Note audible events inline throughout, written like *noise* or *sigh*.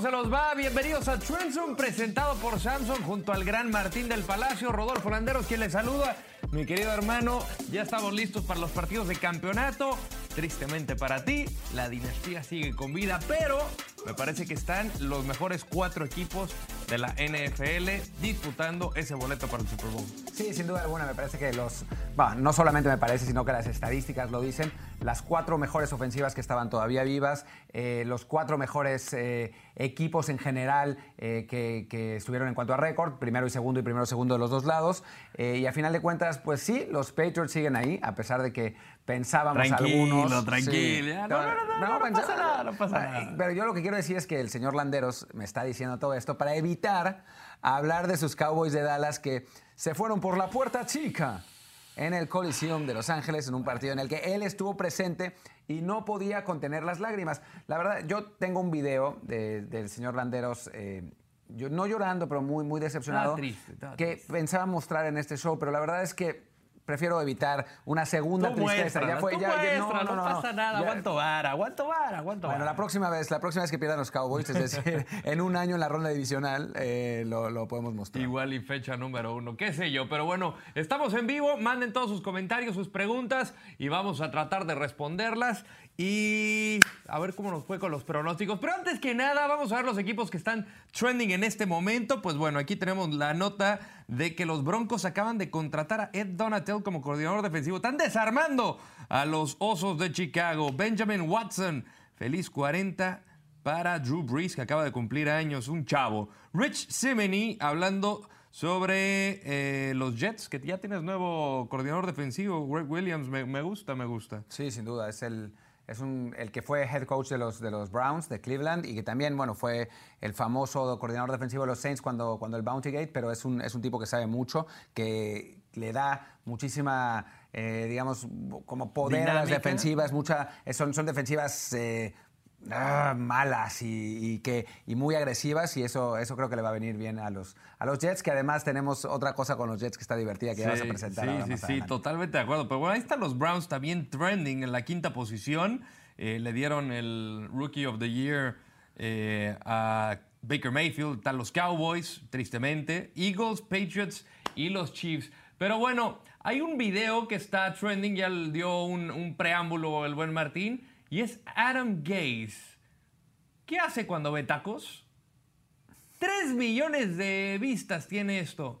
¿cómo se los va? Bienvenidos a Trendzoom, presentado por Samsung junto al gran Martín del Palacio, Rodolfo Landeros, quien les saluda. Mi querido hermano, ya estamos listos para los partidos de campeonato. Tristemente para ti, la dinastía sigue con vida, pero me parece que están los mejores cuatro equipos de la NFL disputando ese boleto para el Super Bowl. Sí, sin duda alguna, me parece que los. Bueno, no solamente me parece, sino que las estadísticas lo dicen. Las cuatro mejores ofensivas que estaban todavía vivas, eh, los cuatro mejores eh, equipos en general eh, que, que estuvieron en cuanto a récord, primero y segundo y primero y segundo de los dos lados. Y a final de cuentas, pues sí, los Patriots siguen ahí, a pesar de que pensábamos Tranquilo, algunos. tranquilo, ya, no, no, no, no, no pasa nada, no pasa nada. Pero yo lo que quiero decir es que el señor Landeros me está diciendo todo esto para evitar hablar de sus Cowboys de Dallas que se fueron por la puerta chica en el Coliseum de Los Ángeles en un partido en el que él estuvo presente y no podía contener las lágrimas. La verdad, yo tengo un video de- del señor Landeros, eh, yo, no llorando, pero muy, muy decepcionado, Estaba triste, que triste. pensaba mostrar en este show, pero la verdad es que prefiero evitar una segunda Tú tristeza. Ya fue, tú ya- ya- muéstrala, no, pasa nada, Ya- aguanto vara, aguanto vara, aguanto bueno, vara. la próxima vez, la próxima vez que pierdan los Cowboys, es decir, *laughs* en un año en la ronda divisional, eh, lo, lo podemos mostrar. Igual y fecha número uno, qué sé yo. Pero bueno, estamos en vivo. Manden todos sus comentarios, sus preguntas y vamos a tratar de responderlas. Y a ver cómo nos fue con los pronósticos. Pero antes que nada, vamos a ver los equipos que están trending en este momento. Pues bueno, aquí tenemos la nota de que los Broncos acaban de contratar a Ed Donatel como coordinador defensivo. Están desarmando a los Osos de Chicago. Benjamin Watson, feliz 40 para Drew Brees, que acaba de cumplir años, un chavo. Rich Simony hablando sobre eh, los Jets, que ya tienes nuevo coordinador defensivo, Greg Williams. Me, me gusta, me gusta. Sí, sin duda, es el, es un, el que fue head coach de los, de los Browns de Cleveland y que también, bueno, fue el famoso coordinador defensivo de los Saints cuando, cuando el Bounty Gate, pero es un, es un tipo que sabe mucho, que le da muchísima, eh, digamos, como poder a las defensivas, mucha, son, son defensivas... eh, ah, malas y, y que, y muy agresivas y eso, eso creo que le va a venir bien a los, a los Jets, que además tenemos otra cosa con los Jets que está divertida que ya vas a presentar sí, ahora sí, sí, adelante. totalmente de acuerdo. Pero bueno, ahí están los Browns también trending en la quinta posición. Eh, le dieron el Rookie of the Year eh, a Baker Mayfield. Están los Cowboys, tristemente. Eagles, Patriots y los Chiefs. Pero bueno, hay un video que está trending, ya le dio un, un preámbulo el buen Martín, y es Adam Gaze. ¿Qué hace cuando ve tacos? Tres millones de vistas tiene esto.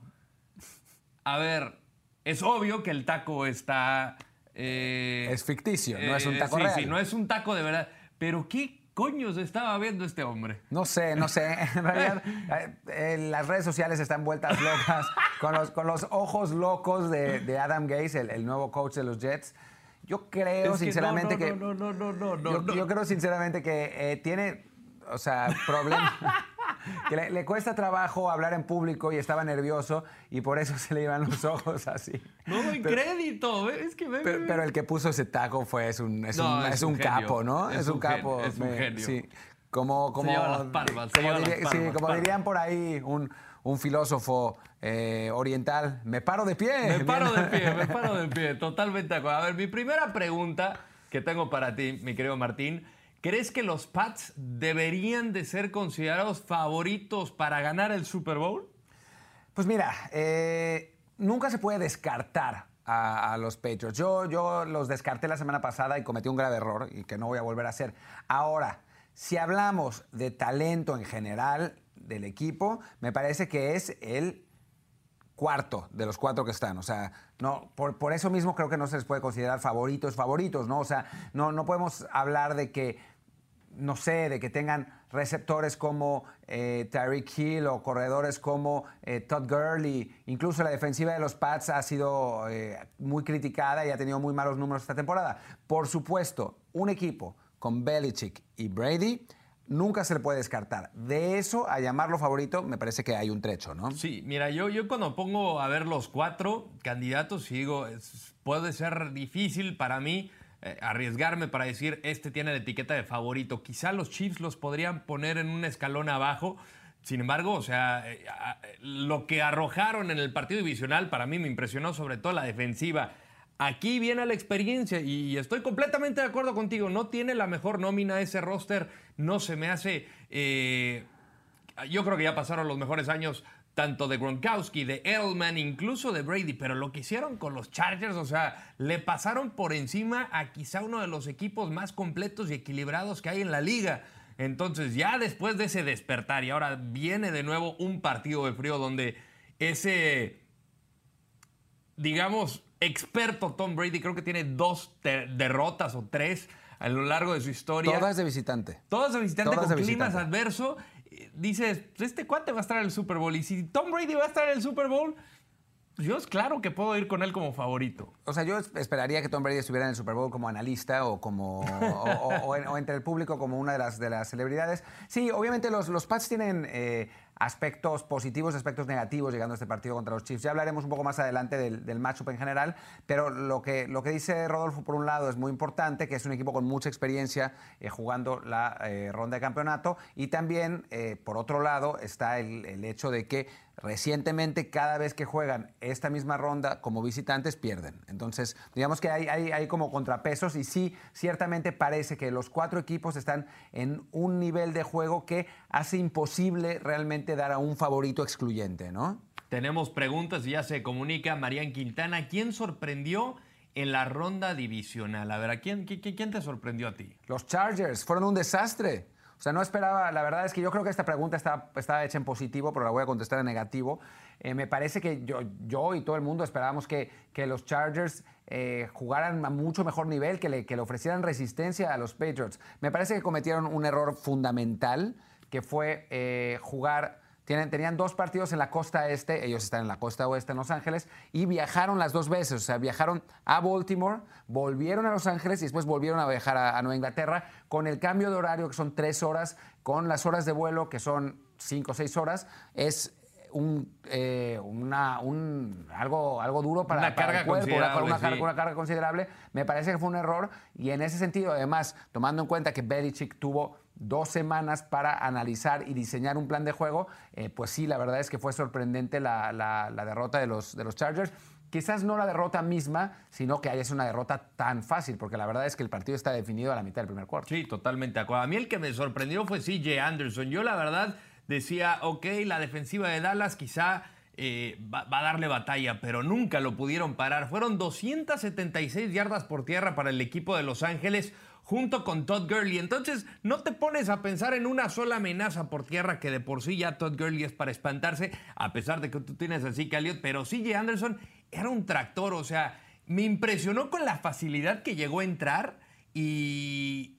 A ver, es obvio que el taco está... eh, Es ficticio, no es un eh, taco sí, real. Sí, no es un taco de verdad. Pero ¿qué coños estaba viendo este hombre? No sé, no sé. *laughs* En realidad, eh, las redes sociales están vueltas locas con los, con los ojos locos de, de Adam Gase, el, el nuevo coach de los Jets. Yo creo, Es que sinceramente, no, que. no, no, no, no, no, yo, no. yo creo, sinceramente, que eh, tiene. O sea, problemas. *laughs* que le, le cuesta trabajo hablar en público y estaba nervioso y por eso se le iban los ojos así. No doy crédito, ¿eh? es que ve, Pero, el que puso ese taco fue, es un, es un, es un capo, ¿no? Es un capo. es un genio. Sí. Como, como, lleva las palmas, se como, lleva las diría- sí, como palmas. dirían por ahí un, un filósofo eh, oriental, me paro de pie. Me paro de pie, me *laughs* paro de pie, totalmente de acuerdo. A ver, mi primera pregunta que tengo para ti, mi querido Martín, ¿crees que los Pats deberían de ser considerados favoritos para ganar el Super Bowl? Pues mira, eh, nunca se puede descartar a, a los Patriots. Yo, yo los descarté la semana pasada y cometí un grave error y que no voy a volver a hacer. Ahora, si hablamos de talento en general del equipo, me parece que es el cuarto de los cuatro que están. O sea, no, por, por eso mismo creo que no se les puede considerar favoritos, favoritos, ¿no? O sea, no, no podemos hablar de que, no sé, de que tengan receptores como eh, Tyreek Hill o corredores como eh, Todd Gurley. Incluso la defensiva de los Pats ha sido eh, muy criticada y ha tenido muy malos números esta temporada. Por supuesto, un equipo con Belichick y Brady nunca se le puede descartar. De eso a llamarlo favorito, me parece que hay un trecho, ¿no? Sí, mira, yo, yo cuando pongo a ver los cuatro candidatos digo, puede ser difícil para mí eh, arriesgarme para decir, este tiene la etiqueta de favorito. Quizá los Chiefs los podrían poner en un escalón abajo. Sin embargo, o sea, eh, a- lo que arrojaron en el partido divisional para mí me impresionó sobre todo la defensiva. Aquí viene la experiencia y estoy completamente de acuerdo contigo. No tiene la mejor nómina ese roster. No se me hace. eh, yo creo que ya pasaron los mejores años tanto de Gronkowski, de Edelman, incluso de Brady, pero lo que hicieron con los Chargers, o sea, le pasaron por encima a quizá uno de los equipos más completos y equilibrados que hay en la liga. Entonces, ya después de ese despertar, y ahora viene de nuevo un partido de frío donde ese, digamos, experto Tom Brady, creo que tiene dos derrotas o tres a lo largo de su historia. Todas de visitante. Todas de visitante Todas con de climas visitante. adverso. Dices, este cuate va a estar en el Super Bowl. Y si Tom Brady va a estar en el Super Bowl, pues yo es claro que puedo ir con él como favorito. O sea, yo es- esperaría que Tom Brady estuviera en el Super Bowl como analista o como o, o- o en- o entre el público como una de las, de las celebridades. Sí, obviamente los, los Pats tienen eh, aspectos positivos, aspectos negativos llegando a este partido contra los Chiefs. Ya hablaremos un poco más adelante del, del matchup en general, pero lo que, lo que dice Rodolfo por un lado es muy importante, que es un equipo con mucha experiencia eh, jugando la eh, ronda de campeonato y también, eh, por otro lado, está el, el hecho de que recientemente cada vez que juegan esta misma ronda como visitantes pierden. Entonces, digamos que hay, hay, hay como contrapesos y sí, ciertamente parece que los cuatro equipos están en un nivel de juego que hace imposible realmente dar a un favorito excluyente, ¿no? Tenemos preguntas y ya se comunica Marian Quintana. ¿Quién sorprendió en la ronda divisional? A ver, ¿a quién, qui- qui- quién te sorprendió a ti? Los Chargers fueron un desastre. O sea, no esperaba, la verdad es que yo creo que esta pregunta está, hecha en positivo, pero la voy a contestar en negativo. Eh, me parece que yo, yo y todo el mundo esperábamos que, que los Chargers eh, jugaran a mucho mejor nivel, que le, que le ofrecieran resistencia a los Patriots. Me parece que cometieron un error fundamental, que fue eh, jugar tienen- tenían dos partidos en la costa este, ellos están en la costa oeste en Los Ángeles, y viajaron las dos veces. O sea, viajaron a Baltimore, volvieron a Los Ángeles y después volvieron a viajar a, a Nueva Inglaterra con el cambio de horario, que son tres horas, con las horas de vuelo, que son cinco o seis horas. Es un, eh, una, un- algo, algo duro para, Una para carga el cuerpo, una, una carga, una carga considerable. Me parece que fue un error y en ese sentido, además, tomando en cuenta que Belichick tuvo dos semanas para analizar y diseñar un plan de juego, eh, pues sí, la verdad es que fue sorprendente la, derrota de los, de los Chargers. Quizás no la derrota misma, sino que haya sido una derrota tan fácil, porque la verdad es que el partido está definido a la mitad del primer cuarto. Sí, totalmente acuerdo. A mí el que me sorprendió fue CJ Anderson. Yo la verdad decía, ok, la defensiva de Dallas quizá eh, va, va a darle batalla, pero nunca lo pudieron parar. Fueron 276 yardas por tierra para el equipo de Los Ángeles junto con Todd Gurley. Entonces, no te pones a pensar en una sola amenaza por tierra que de por sí ya Todd Gurley es para espantarse, a pesar de que tú tienes a Zeke Elliott, pero CJ Anderson era un tractor, o sea, me impresionó con la facilidad que llegó a entrar y,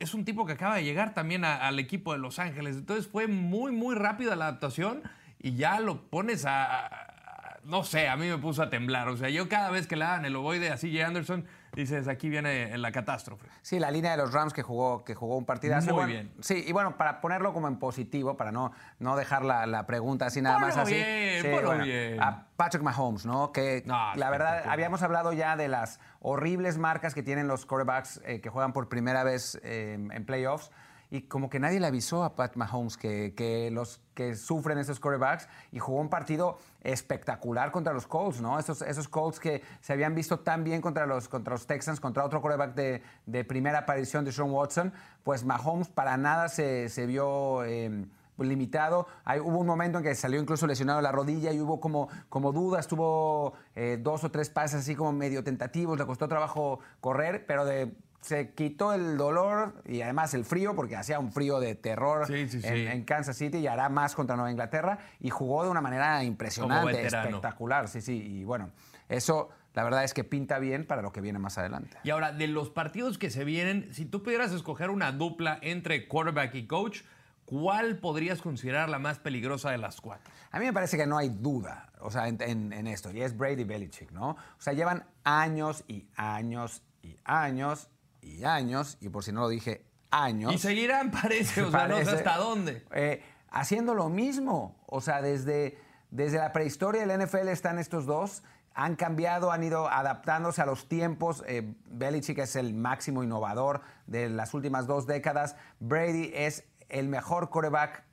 es un tipo que acaba de llegar también al equipo de Los Ángeles. Entonces fue muy, muy rápida la adaptación y ya lo pones a, No sé, a mí me puso a temblar. O sea, yo cada vez que le dan el ovoide a CJ Anderson, dices, aquí viene la catástrofe. Sí, la línea de los Rams que jugó, que jugó un partidazo. Muy Bueno, bien. Sí, y bueno, para ponerlo como en positivo, para no, no dejar la, la pregunta así nada más así. bien, sí, bien. A Patrick Mahomes, ¿no? Que No, la verdad, habíamos hablado ya de las horribles marcas que tienen los quarterbacks eh, que juegan por primera vez eh, en playoffs. Y como que nadie le avisó a Pat Mahomes que, que los que sufren esos quarterbacks y jugó un partido espectacular contra los Colts, ¿no? Esos, esos Colts que se habían visto tan bien contra los, contra los Texans, contra otro quarterback de, de primera aparición de Sean Watson, pues Mahomes para nada se, se vio... eh, limitado. Hay- hubo un momento en que salió incluso lesionado la rodilla y hubo como, como dudas, tuvo eh, dos o tres pases así como medio tentativos, le costó trabajo correr, pero de, se quitó el dolor y además el frío, porque hacía un frío de terror Sí, sí, en, sí. en Kansas City y hará más contra Nueva Inglaterra y jugó de una manera impresionante, espectacular, sí, sí, y bueno, eso la verdad es que pinta bien para lo que viene más adelante. Y ahora, de los partidos que se vienen, si tú pudieras escoger una dupla entre quarterback y coach, ¿cuál podrías considerar la más peligrosa de las cuatro? A mí me parece que no hay duda, o sea, en, en- en esto, y es Brady Belichick, ¿no? O sea, llevan años y años y años y años, y por si no lo dije, años. Y seguirán, *laughs* parece, o sea, no sé Parece, hasta dónde. eh, haciendo lo mismo. O sea, desde, desde la prehistoria del NFL están estos dos. Han cambiado, han ido adaptándose a los tiempos. Eh, Belichick es el máximo innovador de las últimas dos décadas. Brady es el mejor quarterback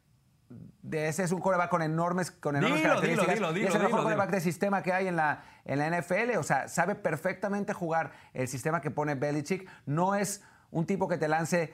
de ese es un coreback con enormes, con enormes Dilo, características. dilo, dilo, y es el mejor coreback de sistema que hay en la, en la NFL. O sea, sabe perfectamente jugar el sistema que pone Belichick. No es un tipo que te lance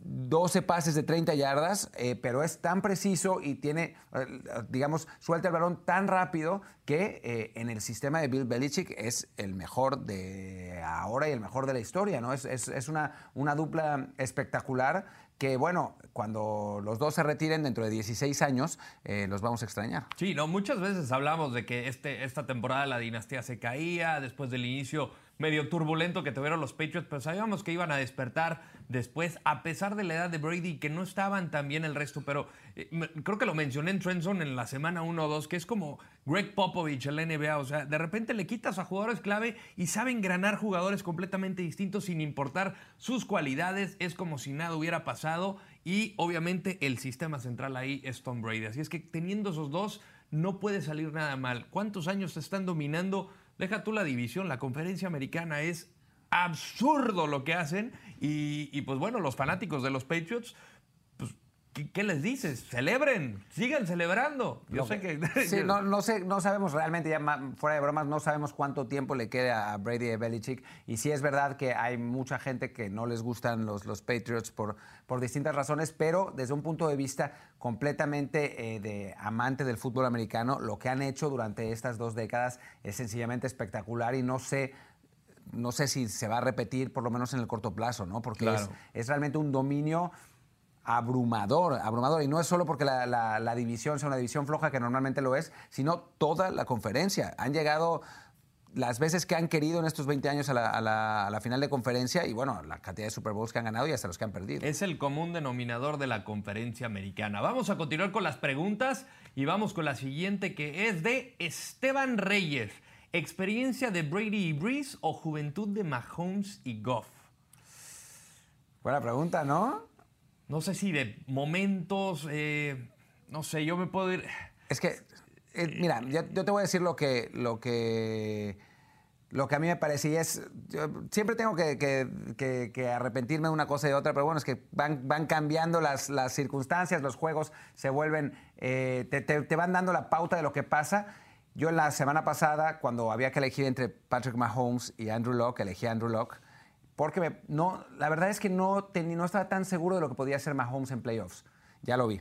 12 pases de 30 yardas, eh, pero es tan preciso y tiene, eh, digamos, suelta el balón tan rápido que eh, en el sistema de Bill Belichick es el mejor de ahora y el mejor de la historia, ¿no? Es, es- es una, una dupla espectacular que, bueno, cuando los dos se retiren dentro de 16 años, eh, los vamos a extrañar. Sí, no, muchas veces hablamos de que este, esta temporada la dinastía se caía después del inicio medio turbulento que tuvieron los Patriots, pero sabíamos que iban a despertar después, a pesar de la edad de Brady, que no estaban tan bien el resto, pero eh, creo que lo mencioné en Trenson en la semana 1 o 2, que es como Greg Popovich, el NBA, o sea, de repente le quitas a jugadores clave y saben granar jugadores completamente distintos sin importar sus cualidades, es como si nada hubiera pasado y obviamente el sistema central ahí es Tom Brady, así es que teniendo esos dos no puede salir nada mal. ¿Cuántos años te están dominando? Deja tú la división, la conferencia americana es absurdo lo que hacen y, y, pues bueno, los fanáticos de los Patriots, ¿qué, les dices? Celebren, sigan celebrando. Yo Lo sé que... Sí, *laughs* no, no, sé, no sabemos realmente, ya fuera de bromas, no sabemos cuánto tiempo le quede a Brady y Belichick. Y sí es verdad que hay mucha gente que no les gustan los, los Patriots por, por distintas razones, pero desde un punto de vista completamente eh, de amante del fútbol americano, lo que han hecho durante estas dos décadas es sencillamente espectacular y no sé no sé si se va a repetir, por lo menos en el corto plazo, ¿no? Porque Claro. es, es realmente un dominio abrumador, abrumador. Y no es solo porque la, la- la división sea una división floja, que normalmente lo es, sino toda la conferencia. Han llegado las veces que han querido en estos 20 años a la, a la- a la final de conferencia y, bueno, la cantidad de Super Bowls que han ganado y hasta los que han perdido. Es el común denominador de la conferencia americana. Vamos a continuar con las preguntas y vamos con la siguiente que es de Esteban Reyes. ¿Experiencia de Brady y Breeze o juventud de Mahomes y Goff? Buena pregunta, ¿no? No sé si de momentos, eh, no sé, yo me puedo ir... Es que, eh, mira, yo, te voy a decir lo que, lo que, lo que a mí me parece y es, siempre tengo que, que- arrepentirme de una cosa y de otra, pero bueno, es que van, cambiando las, circunstancias, los juegos se vuelven, eh, te, van dando la pauta de lo que pasa. Yo la semana pasada, cuando había que elegir entre Patrick Mahomes y Andrew Locke, elegí a Andrew Locke. Porque me- no, la verdad es que no, teni- no estaba tan seguro de lo que podía hacer Mahomes en playoffs. Ya lo vi.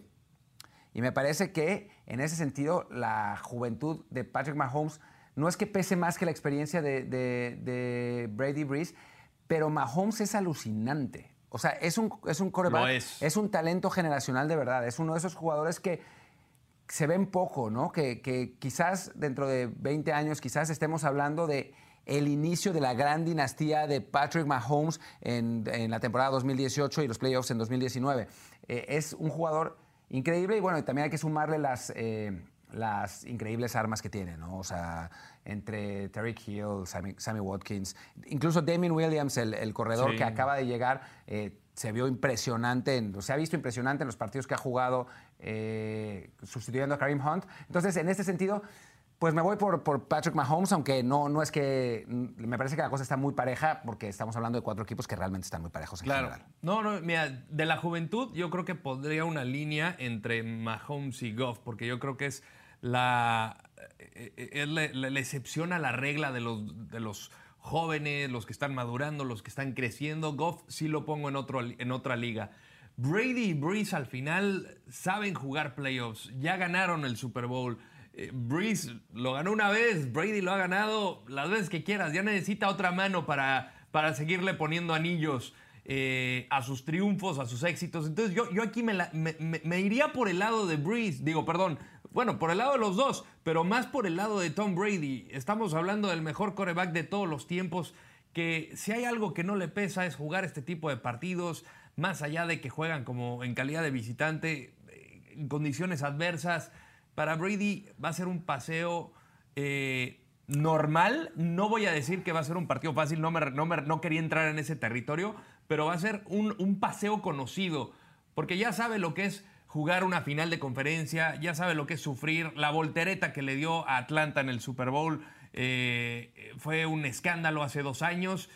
Y me parece que en ese sentido la juventud de Patrick Mahomes no es que pese más que la experiencia de, de- de Brady Breeze, pero Mahomes es alucinante. O sea, es un, es un quarterback, Lo es. un talento generacional de verdad. Es uno de esos jugadores que se ven poco, ¿no? Que, que quizás dentro de 20 años, quizás estemos hablando de el inicio de la gran dinastía de Patrick Mahomes en, en la temporada 2018 y los playoffs en 2019. Eh, es un jugador increíble y bueno, y también hay que sumarle las, eh, las increíbles armas que tiene, ¿no? O sea, entre Tariq Hill, Sammy, Sammy Watkins, incluso Damien Williams, el, el corredor Sí. que acaba de llegar, eh, se vio impresionante, en- se ha visto impresionante en los partidos que ha jugado eh, sustituyendo a Kareem Hunt. Entonces, en este sentido, pues me voy por, por Patrick Mahomes, aunque no, no es que. mm, Me parece que la cosa está muy pareja, porque estamos hablando de cuatro equipos que realmente están muy parejos en Claro. general. No, no, mira, de la juventud yo creo que podría una línea entre Mahomes y Goff, porque yo creo que es la, eh, eh, es la, la- la excepción a la regla de los, de los jóvenes, los que están madurando, los que están creciendo. Goff sí lo pongo en, otro, en otra liga. Brady y Breeze al final saben jugar playoffs, ya ganaron el Super Bowl. Eh, Breeze lo ganó una vez, Brady lo ha ganado las veces que quieras, ya necesita otra mano para, para seguirle poniendo anillos eh, a sus triunfos, a sus éxitos. Entonces yo, yo aquí me, me iría por el lado de Breeze, digo, perdón, bueno, por el lado de los dos, pero más por el lado de Tom Brady. Estamos hablando del mejor coreback de todos los tiempos, que si hay algo que no le pesa es jugar este tipo de partidos, más allá de que juegan como en calidad de visitante, eh, en condiciones adversas. Para Brady va a ser un paseo eh, normal. No voy a decir que va a ser un partido fácil, no, me- no quería entrar en ese territorio, pero va a ser un, un paseo conocido, porque ya sabe lo que es jugar una final de conferencia, ya sabe lo que es sufrir, la voltereta que le dio a Atlanta en el Super Bowl eh, fue un escándalo hace dos años.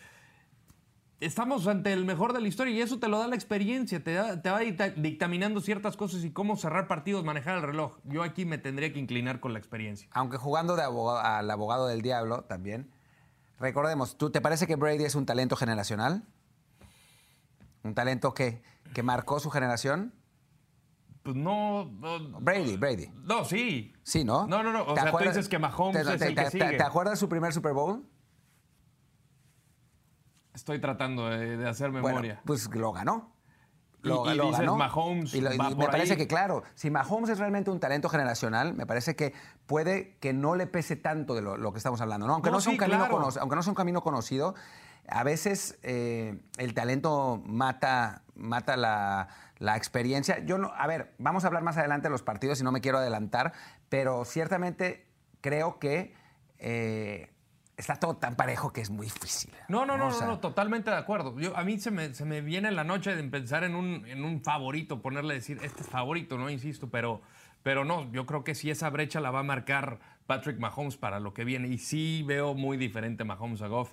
Estamos ante el mejor de la historia y eso te lo da la experiencia, te, te va dictaminando ciertas cosas y cómo cerrar partidos, manejar el reloj. Yo aquí me tendría que inclinar con la experiencia. Aunque jugando de al abogado del diablo también, recordemos, ¿tú te parece que Brady es un talento generacional? ¿Un talento que, que marcó su generación? Pues no, Brady, Brady. No, sí. Sí, ¿no? No, no, no. O sea, tú dices que Mahomes es el que sigue. ¿Te acuerdas de su primer Super Bowl? Estoy tratando de, hacer memoria. pues lo ganó. Lo, y, dices Mahomes y, me parece que, claro, si Mahomes es realmente un talento generacional, me parece que puede que no le pese tanto de lo, que estamos hablando. ¿no? Aunque, no, sea un camino aunque no sea un camino conocido, a veces eh, el talento mata, mata la, experiencia. Yo no, a ver, vamos a hablar más adelante de los partidos y no me quiero adelantar, pero ciertamente creo que eh, está todo tan parejo que es muy difícil. No, no, no, no, totalmente de acuerdo. Yo, a mí se me, se me viene en la noche de pensar en un, en un favorito, ponerle decir, este es favorito, no insisto, pero, pero no, yo creo que sí esa brecha la va a marcar Patrick Mahomes para lo que viene. Y sí veo muy diferente Mahomes a Goff.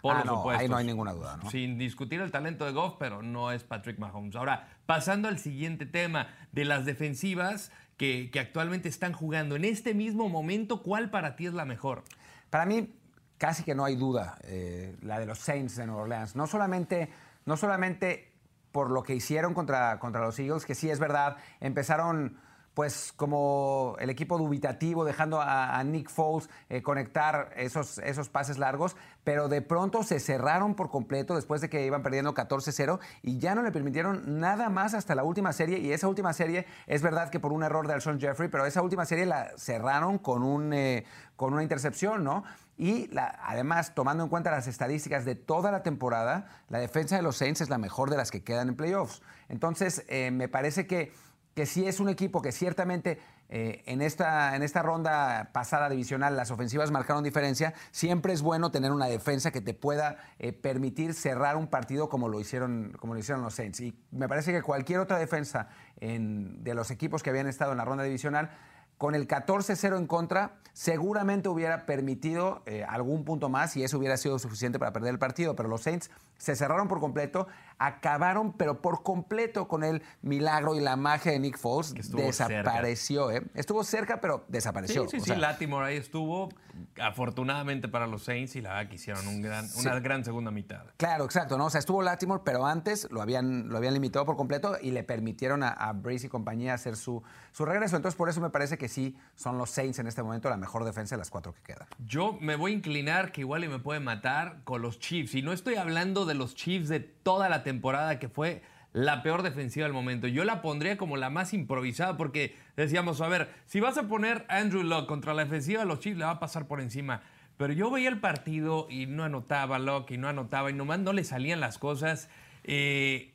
Por ah, no, ahí no hay ninguna duda. ¿no? Sin discutir el talento de Goff, pero no es Patrick Mahomes. Ahora, pasando al siguiente tema de las defensivas que, que actualmente están jugando en este mismo momento, ¿cuál para ti es la mejor? Para mí, casi que no hay duda, eh, la de los Saints de Nueva Orleans. No solamente, no solamente por lo que hicieron contra, contra los Eagles, que sí es verdad, empezaron pues como el equipo dubitativo, dejando a, Nick Foles eh, conectar esos, esos pases largos, pero de pronto se cerraron por completo después de que iban perdiendo 14-0 y ya no le permitieron nada más hasta la última serie. Y esa última serie es verdad que por un error de Alshon Jeffrey, pero esa última serie la cerraron con, un, eh, con una intercepción, ¿no? Y además, tomando en cuenta las estadísticas de toda la temporada, la defensa de los Saints es la mejor de las que quedan en playoffs. Entonces, eh, me parece que, que sí es un equipo que ciertamente eh, en, esta, en esta ronda pasada divisional las ofensivas marcaron diferencia. Siempre es bueno tener una defensa que te pueda eh, permitir cerrar un partido como lo, hicieron, como lo hicieron los Saints. Y me parece que cualquier otra defensa de los equipos que habían estado en la ronda divisional con el 14-0 en contra, seguramente hubiera permitido eh, algún punto más y eso hubiera sido suficiente para perder el partido. Pero los Saints se cerraron por completo, acabaron, pero por completo con el milagro y la magia de Nick Foles. Desapareció, ¿eh? Estuvo cerca, pero desapareció. Sí, sí, sí. Latimore ahí estuvo, afortunadamente para los Saints, y la verdad que hicieron un gran, una gran segunda mitad. Claro, exacto, ¿no? O sea, estuvo Latimore, pero antes lo habían, lo habían limitado por completo y le permitieron a, a Brace y compañía hacer su, su regreso. Entonces, por eso me parece que sí son los Saints en este momento la mejor defensa de las cuatro que quedan. Yo me voy a inclinar, que igual y me puede matar, con los Chiefs. Y no estoy hablando de los Chiefs de toda la temporada, que fue la peor defensiva del momento. Yo la pondría como la más improvisada porque decíamos, a ver, si vas a poner Andrew Locke contra la defensiva de los Chiefs, le va a pasar por encima. Pero yo veía el partido y no anotaba Locke y no anotaba y nomás no le salían las cosas. Eh,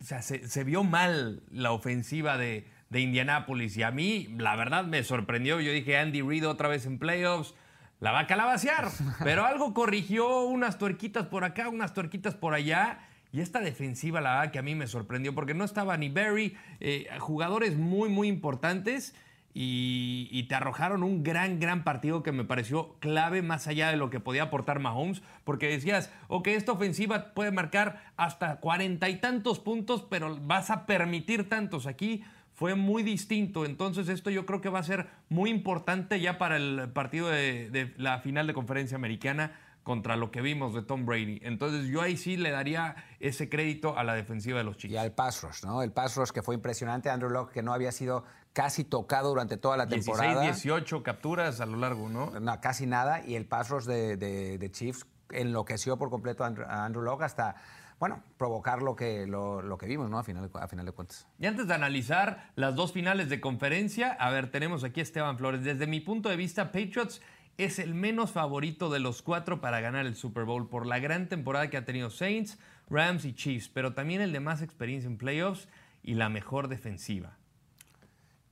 o sea, se, vio mal la ofensiva de, de Indianápolis y a mí, la verdad, me sorprendió. Yo dije, Andy Reid otra vez en playoffs la va a calabacear. Pero algo corrigió, unas tuerquitas por acá, unas tuerquitas por allá. Y esta defensiva, la verdad que a mí me sorprendió, porque no estaba ni Barry, eh, jugadores muy, muy importantes. Y, te arrojaron un gran, gran partido que me pareció clave más allá de lo que podía aportar Mahomes, porque decías, ok, esta ofensiva puede marcar hasta cuarenta y tantos puntos, pero vas a permitir tantos. Aquí fue muy distinto. Entonces esto yo creo que va a ser muy importante ya para el partido de, la final de conferencia americana contra lo que vimos de Tom Brady. Entonces yo ahí sí le daría ese crédito a la defensiva de los Chiefs. Y al pass rush, ¿no? El pass rush que fue impresionante. Andrew Locke que no había sido casi tocado durante toda la temporada. 16, 18 capturas a lo largo, ¿no? No, casi nada. Y el pass rush de, de Chiefs enloqueció por completo a Andrew Locke hasta bueno, provocar lo que, lo, que vimos, ¿no? A final, a final de cuentas. Y antes de analizar las dos finales de conferencia, a ver, tenemos aquí a Esteban Flores. Desde mi punto de vista, Patriots es el menos favorito de los cuatro para ganar el Super Bowl por la gran temporada que ha tenido Saints, Rams y Chiefs, pero también el de más experiencia en playoffs y la mejor defensiva.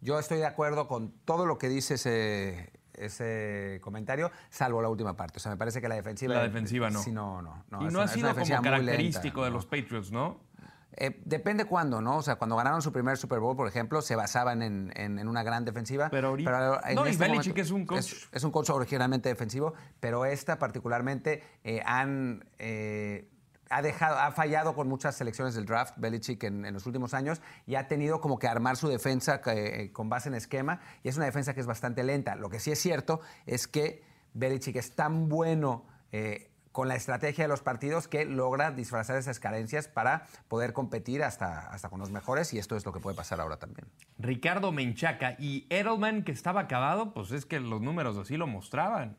Yo estoy de acuerdo con todo lo que dice ese, ese comentario, salvo la última parte. O sea, me parece que la defensiva. La defensiva no. Sí, no, no. y no ha sido como característico de los Patriots, ¿no? Eh, depende cuándo, ¿no? O sea, cuando ganaron su primer Super Bowl, por ejemplo, se basaban en, en, una gran defensiva. Pero ahorita. no, este Belichick es un coach. Es, un coach originalmente defensivo, pero esta particularmente eh, han. Eh, ha, dejado, ha fallado con muchas selecciones del draft, Belichick, en, en los últimos años, y ha tenido como que armar su defensa eh, con base en esquema, y es una defensa que es bastante lenta. Lo que sí es cierto es que Belichick es tan bueno eh, con la estrategia de los partidos que logra disfrazar esas carencias para poder competir hasta, hasta con los mejores, y esto es lo que puede pasar ahora también. Ricardo Menchaca y Edelman, que estaba acabado, pues es que los números así lo mostraban.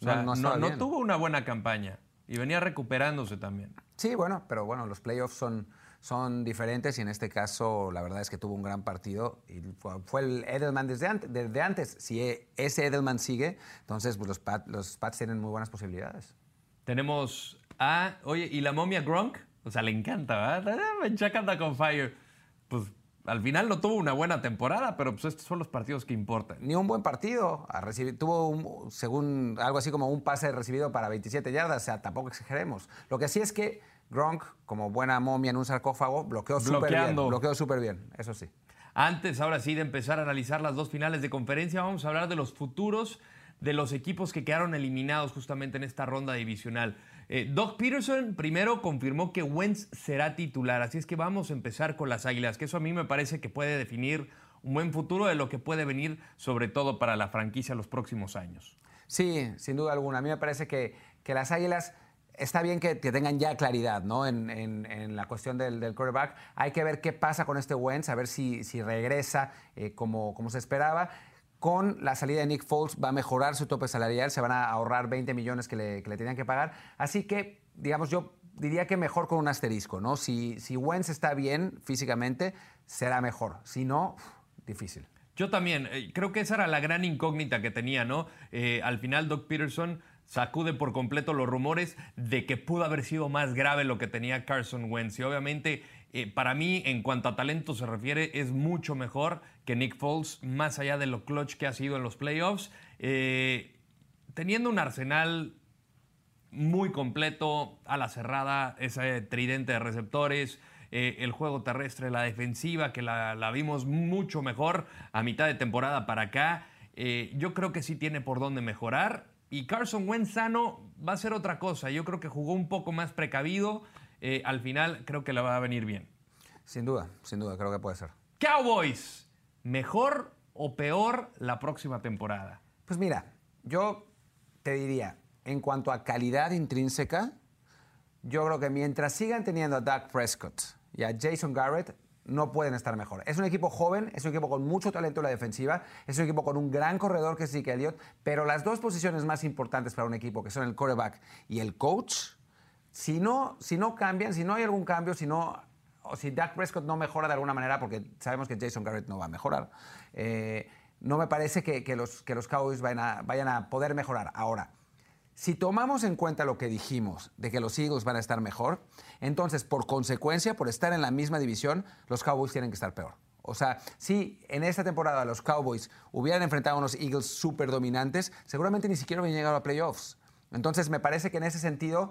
O sea, No, no no, estaba no bien. tuvo una buena campaña y venía recuperándose también. Sí, bueno, pero bueno, los playoffs son, son diferentes y en este caso la verdad es que tuvo un gran partido y fue, el Edelman desde antes, desde antes. Si e- ese Edelman sigue, entonces pues, los, Pat- los Pats tienen muy buenas posibilidades. Tenemos a, oye, ¿y la momia Gronk? O sea, le encanta, ¿verdad? *laughs* Menchaca anda con fire. Pues al final no tuvo una buena temporada, pero pues estos son los partidos que importan. Ni un buen partido, a recibir- tuvo un- según algo así como un pase recibido para 27 yardas, o sea, tampoco exageremos. Lo que sí es que Gronk, como buena momia en un sarcófago, bloqueó súper bien, bloqueó súper bien, eso sí. Antes, ahora sí, de empezar a analizar las dos finales de conferencia, vamos a hablar de los futuros de los equipos que quedaron eliminados justamente en esta ronda divisional. Eh, Doc Peterson primero confirmó que Wentz será titular, así es que vamos a empezar con las Águilas, que eso a mí me parece que puede definir un buen futuro de lo que puede venir, sobre todo para la franquicia los próximos años. Sí, sin duda alguna. A mí me parece que, que las Águilas está bien que, tengan ya claridad ¿no? en, en- en la cuestión del, del quarterback. Hay que ver qué pasa con este Wentz, a ver si, si regresa eh, como, como se esperaba. Con la salida de Nick Foles va a mejorar su tope salarial, se van a ahorrar 20 millones que le, tenían que pagar. Así que, digamos, yo diría que mejor con un asterisco. ¿no? Si, si Wentz está bien físicamente, será mejor. Si no, difícil. Yo también, eh, creo que esa era la gran incógnita que tenía, ¿no? Eh, al final Doc Peterson sacude por completo los rumores de que pudo haber sido más grave lo que tenía Carson Wentz. Y obviamente, eh, para mí, en cuanto a talento se refiere, es mucho mejor que Nick Foles, más allá de lo clutch que ha sido en los playoffs. Eh, teniendo un arsenal muy completo, a la cerrada, ese tridente de receptores, eh, el juego terrestre, la defensiva, que la, la vimos mucho mejor a mitad de temporada para acá. Eh, yo creo que sí tiene por dónde mejorar. Y Carson Wentz sano va a ser otra cosa. Yo creo que jugó un poco más precavido. Eh, al final creo que le va a venir bien. Sin duda, sin duda, creo que puede ser. Cowboys, ¿mejor o peor la próxima temporada? Pues mira, yo te diría, en cuanto a calidad intrínseca, yo creo que mientras sigan teniendo a Dak Prescott y a Jason Garrett, no pueden estar mejor. Es un equipo joven, es un equipo con mucho talento en la defensiva, es un equipo con un gran corredor que es Zeke Elliott, pero las dos posiciones más importantes para un equipo, que son el quarterback y el coach, si no, si no cambian, si no hay algún cambio, si no, o si Dak Prescott no mejora de alguna manera, porque sabemos que Jason Garrett no va a mejorar, eh, no me parece que, los, que los Cowboys vayan a, vayan a poder mejorar. Ahora, si tomamos en cuenta lo que dijimos de que los Eagles van a estar mejor, entonces por consecuencia, por estar en la misma división, los Cowboys tienen que estar peor. O sea, si en esta temporada los Cowboys hubieran enfrentado a unos Eagles súper dominantes, seguramente ni siquiera hubieran llegado a playoffs. Entonces, me parece que en ese sentido,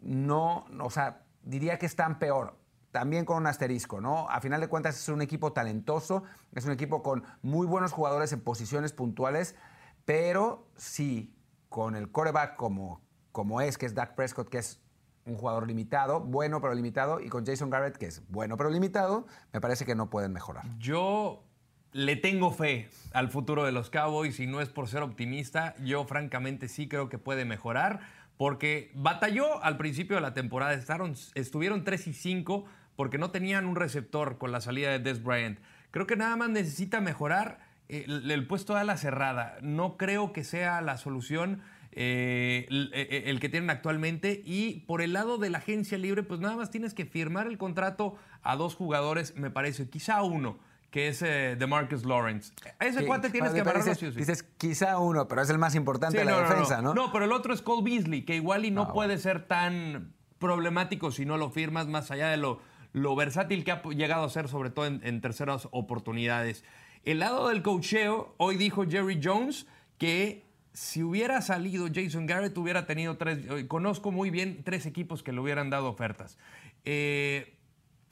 no, o sea, diría que están peor. También con un asterisco, ¿no? A final de cuentas es un equipo talentoso, es un equipo con muy buenos jugadores en posiciones puntuales, pero sí, con el coreback como, como es, que es Dak Prescott, que es un jugador limitado, bueno pero limitado, y con Jason Garrett, que es bueno pero limitado, me parece que no pueden mejorar. Yo le tengo fe al futuro de los Cowboys y no es por ser optimista. Yo francamente sí creo que puede mejorar porque batalló al principio de la temporada. Estuvieron 3 y 5 porque no tenían un receptor con la salida de Des Bryant. Creo que nada más necesita mejorar eh, el, el puesto de ala cerrada. No creo que sea la solución eh, el, el- que tienen actualmente. Y por el lado de la agencia libre, pues nada más tienes que firmar el contrato a dos jugadores, me parece, quizá uno, que es eh, de Marcus Lawrence. A ese cuate tienes que amarrarlo dices, sí sí. dices, quizá uno, pero es el más importante Sí, de la no, defensa, no. ¿no? No, pero el otro es Cole Beasley, que igual y no Ah, puede ser tan problemático si no lo firmas, más allá de lo, lo versátil que ha llegado a ser, sobre todo en, terceras oportunidades. El lado del cocheo, hoy dijo Jerry Jones que si hubiera salido Jason Garrett, hubiera tenido tres. eh, Conozco muy bien tres equipos que le hubieran dado ofertas. Eh,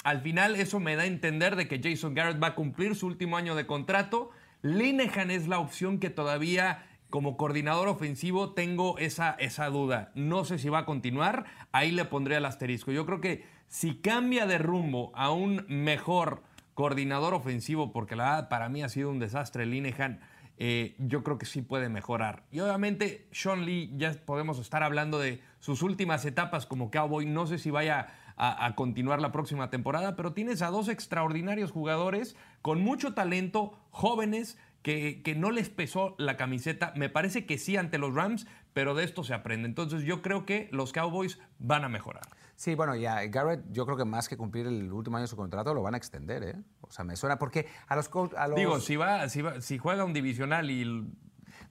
al final, eso me da a entender de que Jason Garrett va a cumplir su último año de contrato. Linehan es la opción que todavía como coordinador ofensivo tengo esa, esa duda. No sé si va a continuar, ahí le pondría el asterisco. Yo creo que si cambia de rumbo a un mejor coordinador ofensivo, porque la verdad para mí ha sido un desastre Linehan, eh, yo creo que sí puede mejorar. Y obviamente Sean Lee, ya podemos estar hablando de sus últimas etapas como Cowboy, no sé si vaya a, a, continuar la próxima temporada, pero tienes a dos extraordinarios jugadores con mucho talento, jóvenes, que, que, no les pesó la camiseta. Me parece que sí ante los Rams, pero de esto se aprende. Entonces yo creo que los Cowboys van a mejorar. Sí, bueno, ya Garrett, yo creo que más que cumplir el último año de su contrato, lo van a extender, ¿eh? O sea, me suena porque a los... A los... Digo, si, va, si, va, si juega un divisional y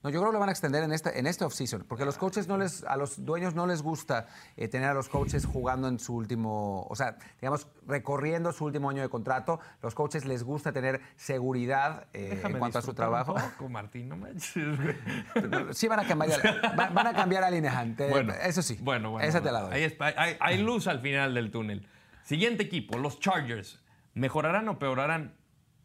no, yo creo que lo van a extender en este, en este offseason, porque a los coaches no les, a los dueños no les gusta eh, tener a los coaches jugando en su último, o sea, digamos, recorriendo su último año de contrato. Los coaches les gusta tener seguridad eh, en cuanto a su trabajo. Un poco, Martín, no manches. *laughs* sí van a cambiar, van, van a cambiar al Inejante. Bueno, eso sí. Bueno, bueno. Esa te la doy. Hay, hay, hay luz al final del túnel. Siguiente equipo, los Chargers. ¿Mejorarán o peorarán?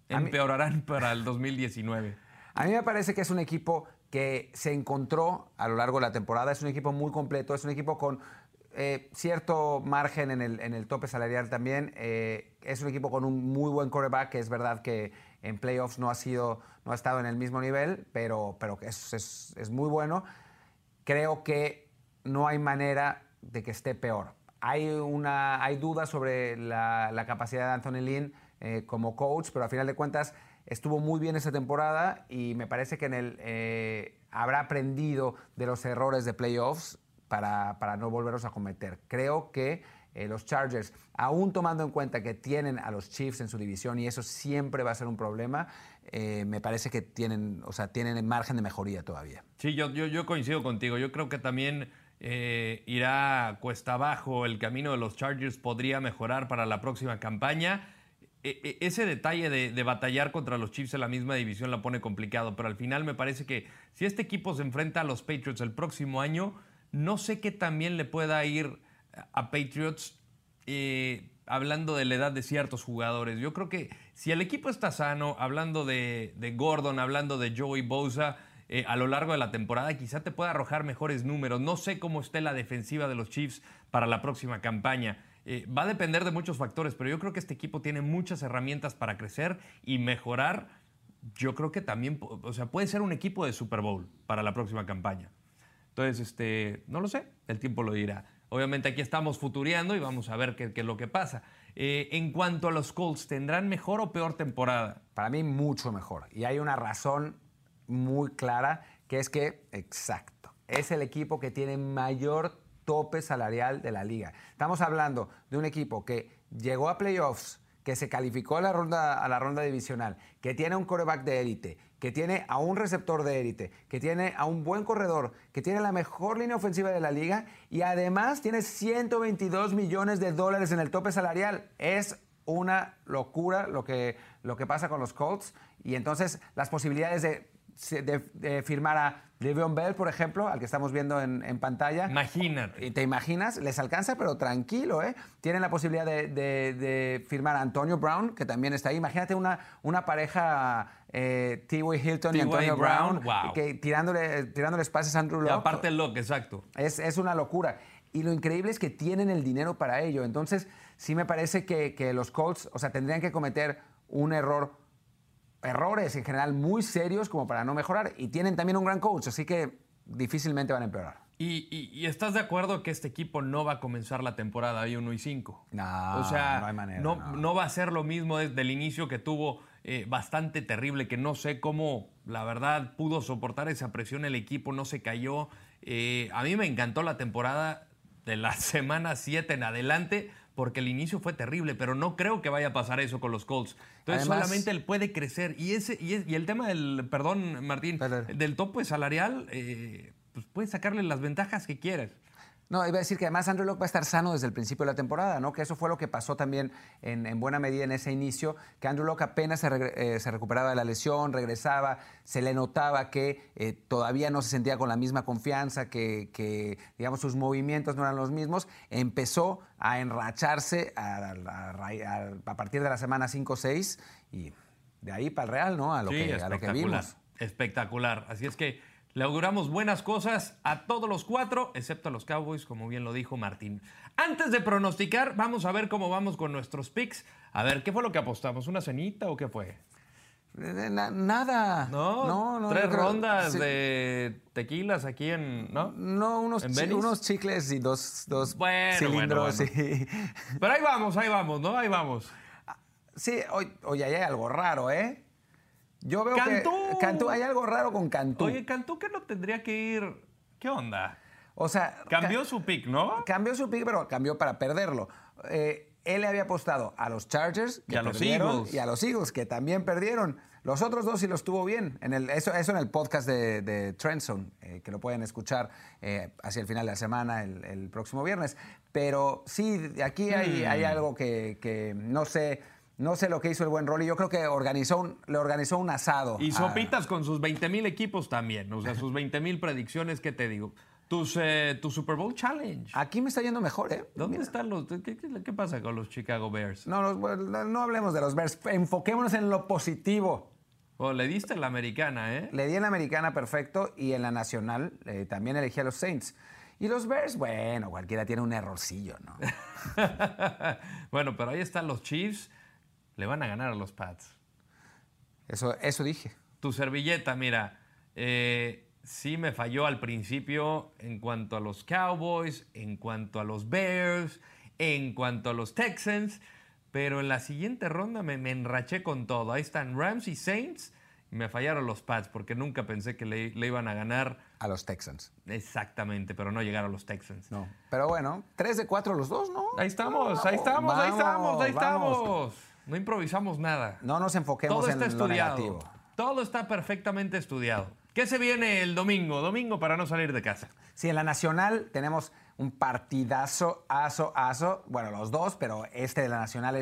Empeorarán para el 2019. A mí me parece que es un equipo que se encontró a lo largo de la temporada. Es un equipo muy completo, es un equipo con eh, cierto margen en el, en el, tope salarial también. Eh, es un equipo con un muy buen quarterback, que es verdad que en playoffs no ha, sido, no ha estado en el mismo nivel, pero, pero es, es, es muy bueno. Creo que no hay manera de que esté peor. Hay, una, hay dudas sobre la, la capacidad de Anthony Lynn eh, como coach, pero a final de cuentas estuvo muy bien esa temporada y me parece que en el, eh, habrá aprendido de los errores de playoffs para, para no volverlos a cometer. Creo que eh, los Chargers, aún tomando en cuenta que tienen a los Chiefs en su división y eso siempre va a ser un problema, eh, me parece que tienen, o sea, tienen margen de mejoría todavía. Sí, yo, yo, coincido contigo. Yo creo que también eh, irá cuesta abajo. El camino de los Chargers podría mejorar para la próxima campaña. E, ese detalle de, batallar contra los Chiefs en la misma división la pone complicado, pero al final me parece que si este equipo se enfrenta a los Patriots el próximo año, no sé qué también le pueda ir a Patriots eh, hablando de la edad de ciertos jugadores. Yo creo que si el equipo está sano, hablando de, de Gordon, hablando de Joey Bosa, eh, a lo largo de la temporada quizá te pueda arrojar mejores números. No sé cómo esté la defensiva de los Chiefs para la próxima campaña. Eh, va a depender de muchos factores, pero yo creo que este equipo tiene muchas herramientas para crecer y mejorar. Yo creo que también, o sea, puede ser un equipo de Super Bowl para la próxima campaña. Entonces, este, no lo sé, el tiempo lo dirá. Obviamente aquí estamos futureando y vamos a ver qué, qué es lo que pasa. Eh, en cuanto a los Colts, ¿tendrán mejor o peor temporada? Para mí mucho mejor. Y hay una razón muy clara, que es que, exacto, es el equipo que tiene mayor tope salarial de la liga. Estamos hablando de un equipo que llegó a playoffs, que se calificó a la ronda, a la ronda divisional, que tiene un coreback de élite, que tiene a un receptor de élite, que tiene a un buen corredor, que tiene la mejor línea ofensiva de la liga y además tiene 122 millones de dólares en el tope salarial. Es una locura lo que, lo que pasa con los Colts y entonces las posibilidades de de, de, firmar a Le'Veon Bell, por ejemplo, al que estamos viendo en, en, pantalla. Imagínate. Y te imaginas, les alcanza, pero tranquilo, ¿eh? Tienen la posibilidad de, de, de, firmar a Antonio Brown, que también está ahí. Imagínate una, una pareja eh. Hilton y Antonio Brown, Brown wow. que tirándole, tirándoles pases a Andrew Locke. Y aparte Locke, exacto. Es, es una locura. Y lo increíble es que tienen el dinero para ello. Entonces, sí me parece que, que los Colts, o sea, tendrían que cometer un error errores en general muy serios como para no mejorar. Y tienen también un gran coach, así que difícilmente van a empeorar. ¿Y, y, y estás de acuerdo que este equipo no va a comenzar la temporada ahí 1 y 5? No, o sea, no hay manera. No, no. no va a ser lo mismo desde el inicio que tuvo eh, bastante terrible, que no sé cómo, la verdad, pudo soportar esa presión el equipo, no se cayó. Eh, a mí me encantó la temporada de la *laughs* semana 7 en adelante, porque el inicio fue terrible, pero no creo que vaya a pasar eso con los Colts. Entonces Además, solamente él puede crecer. Y, ese, y, es, y el tema del, perdón Martín, Pero- del tope salarial, eh, pues puedes sacarle las ventajas que quieras. No, iba a decir que además Andrew Locke va a estar sano desde el principio de la temporada, ¿no? Que eso fue lo que pasó también en, en buena medida en ese inicio, que Andrew Locke apenas se, eh, se recuperaba de la lesión, regresaba, se le notaba que eh, todavía no se sentía con la misma confianza, que, que, digamos sus movimientos no eran los mismos, empezó a enracharse a, a- a- a partir de la semana 5 o 6 y de ahí para el Real, ¿no? A lo, sí, que, a lo que espectacular. vimos. Espectacular. Así es que Le auguramos buenas cosas a todos los cuatro, excepto a los Cowboys, como bien lo dijo Martín. Antes de pronosticar, vamos a ver cómo vamos con nuestros picks. A ver, ¿qué fue lo que apostamos? ¿Una cenita o qué fue? Eh, na- nada. ¿No? no, no Tres creo- rondas sí. de tequilas aquí en. ¿No? No, unos, ¿En chi- unos chicles y dos, dos Bueno, cilindros. bueno, y- Pero ahí vamos, ahí vamos, ¿no? Ahí vamos. Sí, oye, oye, ahí hay algo raro, ¿eh? Yo veo Cantú. que Cantú, hay algo raro con Cantú. Oye, Cantú que no tendría que ir. ¿Qué onda? o sea, Cambió ca- su pick, ¿no? cambió su pick, pero cambió para perderlo. Eh, él le había apostado a los Chargers que Y a los Eagles. y a los Eagles que también perdieron. Los otros dos sí los tuvo bien. En el, eso, eso en el podcast de, de Trendzone, eh, que lo pueden escuchar eh, hacia el final de la semana, el, el próximo viernes. Pero sí, aquí hay, Hmm. hay algo que, que no sé. No sé lo que hizo el buen Rolly. Yo creo que organizó un, le organizó un asado. Y a- sopitas con sus 20 mil equipos también. O sea, sus 20 mil predicciones, ¿qué te digo? Tus, eh, tu Super Bowl Challenge. Aquí me está yendo mejor, ¿eh? ¿Dónde están los.? ¿qué, qué, qué pasa con los Chicago Bears? No, los- no hablemos de los Bears. Enfoquémonos en lo positivo. Oh, le diste a la americana, ¿eh? Le di en la americana perfecto y en la nacional eh, también elegí a los Saints. Y los Bears, bueno, cualquiera tiene un errorcillo, ¿no? *laughs* bueno, pero ahí están los Chiefs. Le van a ganar a los Pats. Eso, eso dije. Tu servilleta, mira, eh, sí me falló al principio en cuanto a los Cowboys, en cuanto a los Bears, en cuanto a los Texans, pero en la siguiente ronda me, me enraché con todo. Ahí están Rams y Saints, y me fallaron los Pats porque nunca pensé que le, le iban a ganar A los Texans. exactamente, pero no llegaron los Texans. No. Pero bueno, tres de cuatro los dos, ¿no? Ahí estamos, No, ahí estamos, ahí vamos, estamos, ahí vamos. estamos. No improvisamos nada. No nos enfoquemos Todo en está lo estudiado. negativo. Todo está perfectamente estudiado. ¿Qué se viene el domingo? Domingo para no salir de casa. Sí, en la nacional tenemos un partidazo, aso, aso. Bueno, los dos, pero este de la nacional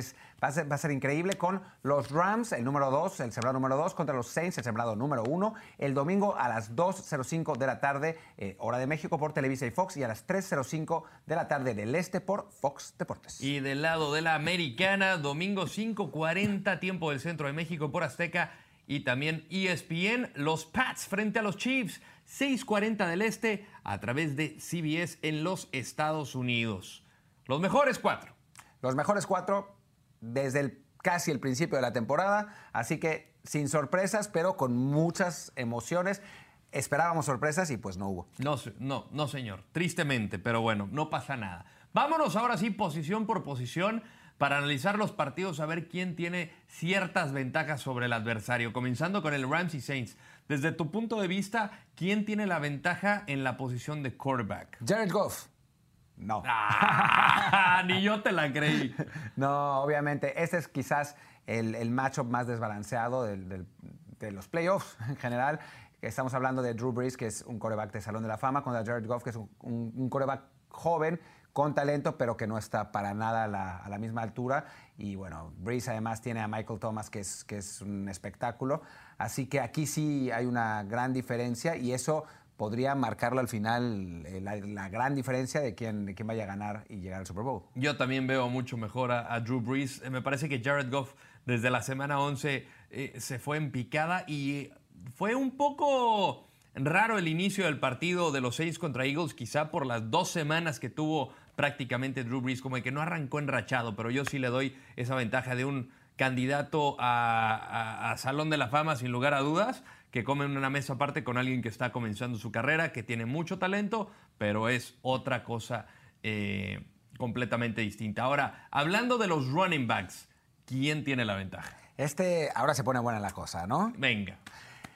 va, a ser, va a ser increíble con los Rams, el número 2, el sembrado número 2, contra los Saints, el sembrado número 1, el domingo a las 2.05 de la tarde, eh, hora de México, por Televisa y Fox, y a las 3.05 de la tarde del este por Fox Deportes. Y del lado de la americana, domingo 5.40, tiempo del centro de México por Azteca. Y también ESPN, los Pats frente a los Chiefs, 6.40 del este a través de CBS en los Estados Unidos. Los mejores cuatro. Los mejores cuatro desde el, casi el principio de la temporada, así que sin sorpresas, pero con muchas emociones. Esperábamos sorpresas y pues no hubo. No, no, no, señor. Tristemente, pero bueno, no pasa nada. Vámonos ahora sí, posición por posición, para analizar los partidos, a ver quién tiene ciertas ventajas sobre el adversario. Comenzando con el Rams y Saints. Desde tu punto de vista, ¿quién tiene la ventaja en la posición de quarterback? Jared Goff. No. Ah, *laughs* ni yo te la creí. *laughs* No, obviamente. Este es quizás el, el matchup más desbalanceado del- del- de los playoffs *laughs* en general. Estamos hablando de Drew Brees, que es un coreback de Salón de la Fama, contra Jared Goff, que es un, un- un coreback joven, con talento, pero que no está para nada a la, misma altura. Y bueno, Brees además tiene a Michael Thomas, que es, que es un espectáculo. Así que aquí sí hay una gran diferencia y eso podría marcarlo al final eh, la, gran diferencia de quién, vaya a ganar y llegar al Super Bowl. Yo también veo mucho mejor a, a Drew Brees. Eh, Me parece que Jared Goff desde la semana 11 eh, se fue en picada y fue un poco raro el inicio del partido de los Saints contra Eagles, quizá por las dos semanas que tuvo prácticamente Drew Brees, como que no arrancó enrachado, pero yo sí le doy esa ventaja de un candidato a, a- a Salón de la Fama, sin lugar a dudas, que come en una mesa aparte con alguien que está comenzando su carrera, que tiene mucho talento, pero es otra cosa eh, completamente distinta. Ahora, hablando de los running backs, ¿quién tiene la ventaja? Este, ahora se pone buena la cosa, ¿no? Venga.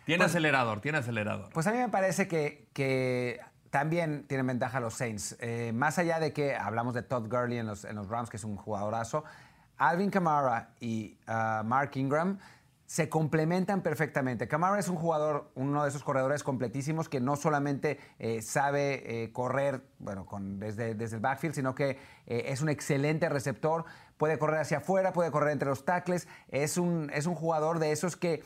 Tiene Pues- acelerador, tiene acelerador. Pues a mí me parece que, que también tienen ventaja los Saints. Eh, más allá de que hablamos de Todd Gurley en los, Rams, que es un jugadorazo, Alvin Kamara y ah, Mark Ingram se complementan perfectamente. Kamara es un jugador, uno de esos corredores completísimos que no solamente eh, sabe eh, correr bueno, desde, desde el backfield, sino que es un excelente receptor, puede correr hacia afuera, puede correr entre los tackles, es un, es un jugador de esos que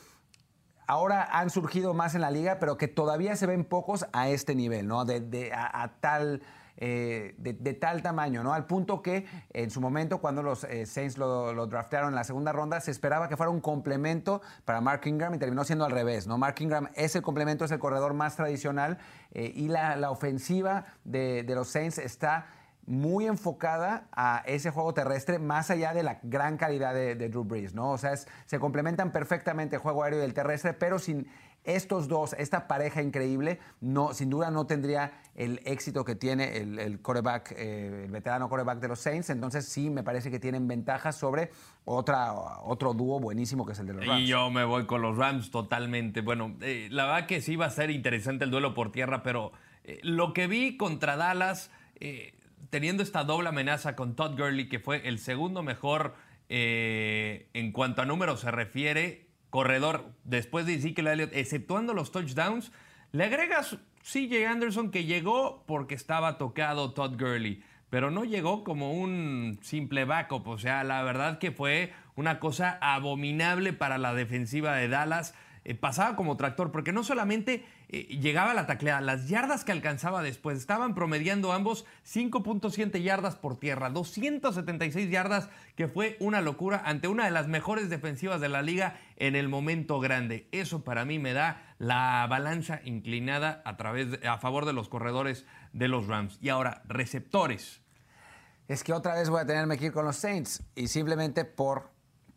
ahora han surgido más en la liga, pero que todavía se ven pocos a este nivel, ¿no? De, de- a, tal eh, de, tal tamaño, ¿no? Al punto que en su momento, cuando los eh, Saints lo, draftearon en la segunda ronda, se esperaba que fuera un complemento para Mark Ingram y terminó siendo al revés, ¿no? Mark Ingram es el complemento, es el corredor más tradicional y la, ofensiva de, de los Saints está muy enfocada a ese juego terrestre, más allá de la gran calidad de, Drew Brees, ¿no? O sea, se complementan perfectamente el juego aéreo y el terrestre, pero sin estos dos, esta pareja increíble, no, sin duda no tendría el éxito que tiene el, coreback, eh, el veterano coreback de los Saints. Entonces sí, me parece que tienen ventajas sobre otra, otro dúo buenísimo que es el de los Rams. Y yo me voy con los Rams totalmente. Bueno, eh, la verdad que sí va a ser interesante el duelo por tierra, pero eh, lo que vi contra Dallas teniendo esta doble amenaza con Todd Gurley, que fue el segundo mejor eh, en cuanto a números se refiere, corredor después de Ezekiel Elliott, exceptuando los touchdowns, le agregas CJ Anderson que llegó porque estaba tocado Todd Gurley, pero no llegó como un simple backup, o sea, la verdad que fue una cosa abominable para la defensiva de Dallas. Eh, pasaba como tractor, porque no solamente eh, llegaba la tacleada, las yardas que alcanzaba después estaban promediando ambos 5.7 yardas por tierra, 276 yardas, que fue una locura ante una de las mejores defensivas de la liga en el momento grande. Eso para mí me da la balanza inclinada a, través a favor de los corredores de los Rams. Y ahora, receptores. Es que otra vez voy a tenerme que ir con los Saints y simplemente por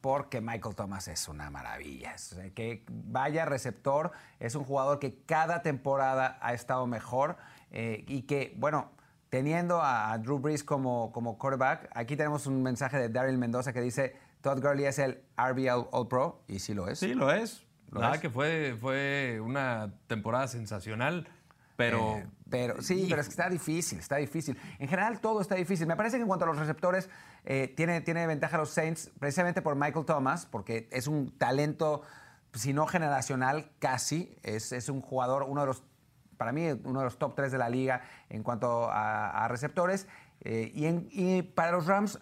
porque Michael Thomas es una maravilla. que vaya receptor, es un jugador que cada temporada ha estado mejor eh, y que, bueno, teniendo a Drew Brees como, como quarterback, aquí tenemos un mensaje de Daryl Mendoza que dice, Todd Gurley es el RBL All Pro, y sí lo es. Sí, lo es. Nada que fue, fue una temporada sensacional. Pero, eh, pero sí, pero es que está difícil, está difícil. En general todo está difícil. Me parece que en cuanto a los receptores, eh, tiene, tiene ventaja los Saints precisamente por Michael Thomas, porque es un talento, si no generacional, casi. Es, es un jugador, uno de los, para mí, uno de los top tres de la liga en cuanto a, receptores. Eh, y, y para los Rams,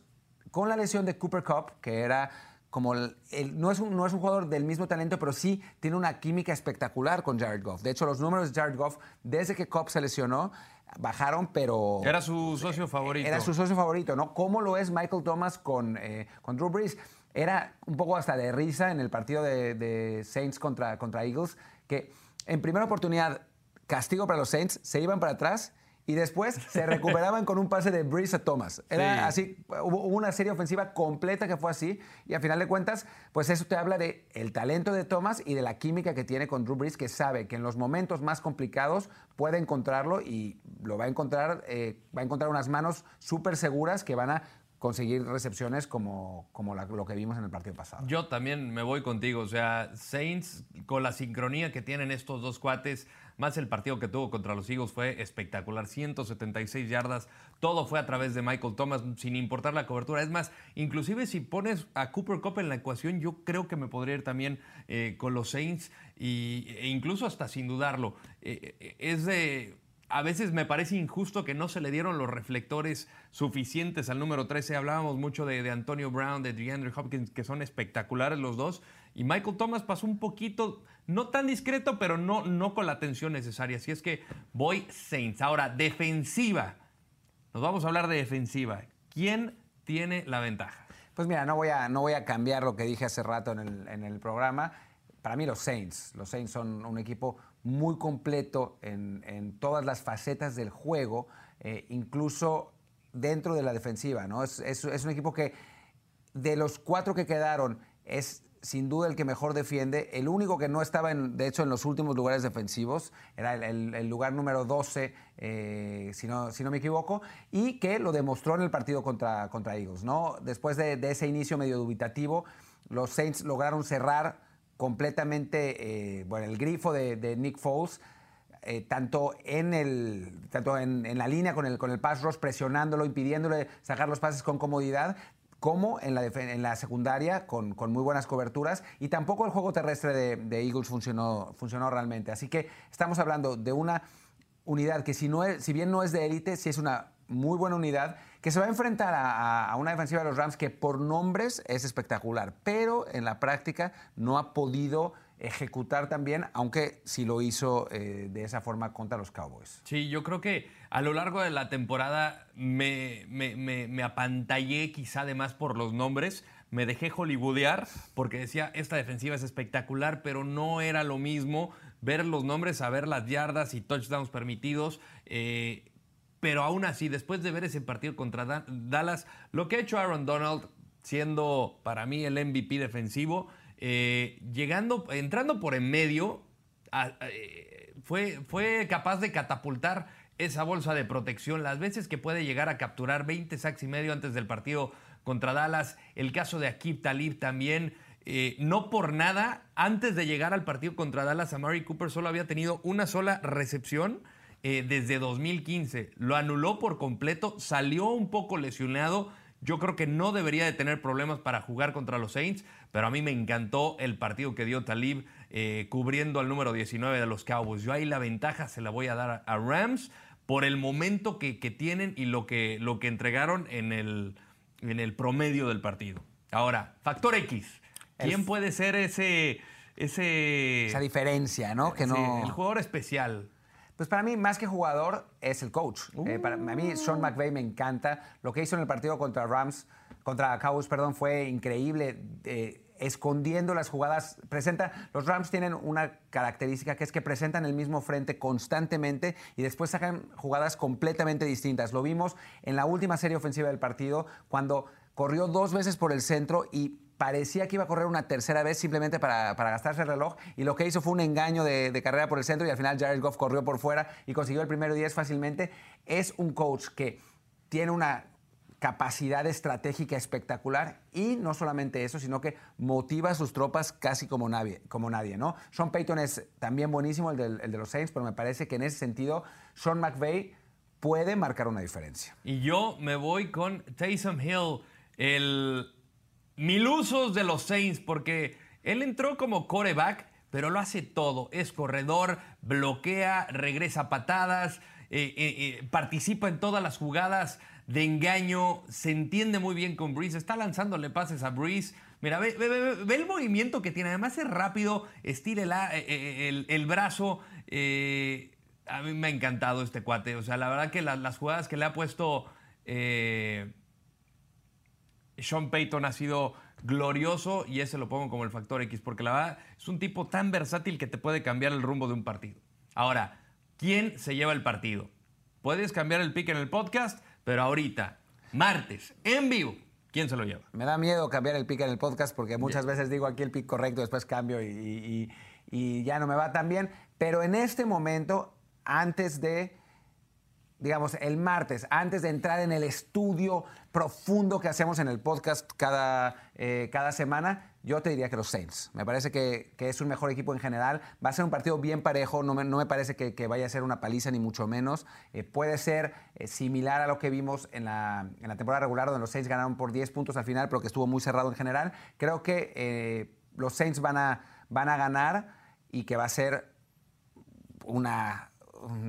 con la lesión de Cooper Cup, que era como no, es un, no es un jugador del mismo talento, pero sí tiene una química espectacular con Jared Goff. De hecho, los números de Jared Goff, desde que Cobb se lesionó, bajaron, pero... Era su socio favorito. Era su socio favorito, ¿no? ¿Cómo lo es Michael Thomas con, eh, con Drew Brees? Era un poco hasta de risa en el partido de, Saints contra, contra Eagles, que en primera oportunidad, castigo para los Saints, se iban para atrás y después se *laughs* recuperaban con un pase de Breeze a Thomas. Era así, hubo una serie ofensiva completa que fue así y a final de cuentas, pues eso te habla de el talento de Thomas y de la química que tiene con Drew Brees, que sabe que en los momentos más complicados puede encontrarlo y lo va a encontrar, eh, va a encontrar unas manos súper seguras que van a conseguir recepciones como, como lo que vimos en el partido pasado. Yo también me voy contigo, o sea, Saints con la sincronía que tienen estos dos cuates, más el partido que tuvo contra los Eagles fue espectacular, 176 yardas, todo fue a través de Michael Thomas, sin importar la cobertura. Es más, inclusive si pones a Cooper Cup en la ecuación, yo creo que me podría ir también eh, con los Saints y, e incluso hasta sin dudarlo. Eh, eh, es de a veces me parece injusto que no se le dieron los reflectores suficientes al número 13. Hablábamos mucho de, Antonio Brown, de DeAndre Hopkins, que son espectaculares los dos. Y Michael Thomas pasó un poquito, no tan discreto, pero no, no con la atención necesaria. Así es que voy Saints. Ahora, defensiva. Nos vamos a hablar de defensiva. ¿Quién tiene la ventaja? Pues mira, no voy a, no voy a cambiar lo que dije hace rato en el, en el programa. Para mí los Saints. Los Saints son un equipo muy completo en, todas las facetas del juego, eh, incluso dentro de la defensiva. ¿no? Es, un equipo que de los cuatro que quedaron es sin duda el que mejor defiende. El único que no estaba, en, de hecho, en los últimos lugares defensivos, era el, lugar número 12, eh, si, no, si no me equivoco, y que lo demostró en el partido contra, contra Eagles. ¿no? Después de, ese inicio medio dubitativo, los Saints lograron cerrar completamente eh, bueno, el grifo de, Nick Foles, eh, tanto, en, el, tanto en, la línea con el, con el pass rush, presionándolo, impidiéndole sacar los pases con comodidad, como en la, secundaria con, muy buenas coberturas y tampoco el juego terrestre de, Eagles funcionó, realmente. Así que estamos hablando de una unidad que si, bien no es de élite, sí es una muy buena unidad que se va a enfrentar a, una defensiva de los Rams que por nombres es espectacular, pero en la práctica no ha podido ejecutar también, aunque sí lo hizo eh, de esa forma contra los Cowboys. Sí, yo creo que a lo largo de la temporada me, me, me, apantallé quizá además por los nombres, me dejé hollywoodear porque decía, esta defensiva es espectacular, pero no era lo mismo ver los nombres, a ver las yardas y touchdowns permitidos. Eh, pero aún así, después de ver ese partido contra Dallas, lo que ha hecho Aaron Donald, siendo para mí el MVP defensivo, eh, llegando, entrando por en medio, eh, fue, fue capaz de catapultar esa bolsa de protección, las veces que puede llegar a capturar 20 sacks y medio antes del partido contra Dallas, el caso de Akib Talib también, eh, no por nada, antes de llegar al partido contra Dallas, Amari Cooper solo había tenido una sola recepción eh, desde 2015. Lo anuló por completo, salió un poco lesionado. Yo creo que no debería de tener problemas para jugar contra los Saints, pero a mí me encantó el partido que dio Talib eh, cubriendo al número 19 de los Cowboys. Yo ahí la ventaja se la voy a dar a Rams por el momento que, tienen y lo que, lo que entregaron en el, en el promedio del partido. Ahora, factor X. ¿Quién puede ser ese, ese... Esa diferencia, ¿no? Que no... el jugador especial. Pues para mí, más que jugador, es el coach. Eh, para, a mí, Sean uh. McVay me encanta. Lo que hizo en el partido contra Rams, contra Cowboys, perdón, fue increíble. Eh, escondiendo las jugadas. Presenta, los Rams tienen una característica que es que presentan el mismo frente constantemente y después sacan jugadas completamente distintas. Lo vimos en la última serie ofensiva del partido, cuando corrió dos veces por el centro y parecía que iba a correr una tercera vez simplemente para, gastarse el reloj y lo que hizo fue un engaño de, carrera por el centro y al final Jared Goff corrió por fuera y consiguió el primero 10 fácilmente. Es un coach que tiene una capacidad estratégica espectacular y no solamente eso, sino que motiva a sus tropas casi como nadie, como nadie ¿no? Sean Payton es también buenísimo, el, el de los Saints, pero me parece que en ese sentido Sean McVay puede marcar una diferencia. Y yo me voy con Taysom Hill, el mil usos de los Saints, porque él entró como coreback, pero lo hace todo. Es corredor, bloquea, regresa patadas, eh, eh, eh, participa en todas las jugadas de engaño, se entiende muy bien con Breeze, está lanzándole pases a Breeze. Mira, ve, el movimiento que tiene, además es rápido, estira el, brazo. a mí me ha encantado este cuate, o sea, la verdad que las jugadas que le ha puesto... Sean Payton ha sido glorioso y ese lo pongo como el factor X, porque la verdad es un tipo tan versátil que te puede cambiar el rumbo de un partido. Ahora, ¿quién se lleva el partido? Puedes cambiar el pick en el podcast, pero ahorita, martes, en vivo, ¿quién se lo lleva? Me da miedo cambiar el pick en el podcast porque muchas veces digo aquí el pick correcto, después cambio y, y ya no me va tan bien. Pero en este momento, antes de digamos, el martes, antes de entrar en el estudio profundo que hacemos en el podcast cada, eh, cada semana, yo te diría que los Saints. Me parece que, es un mejor equipo en general. Va a ser un partido bien parejo, no me, no me parece que, vaya a ser una paliza ni mucho menos. Eh, puede ser eh, similar a lo que vimos en la, en la, temporada regular, donde los Saints ganaron por 10 puntos al final, pero que estuvo muy cerrado en general. Creo que los Saints van a, van a ganar y que va a ser una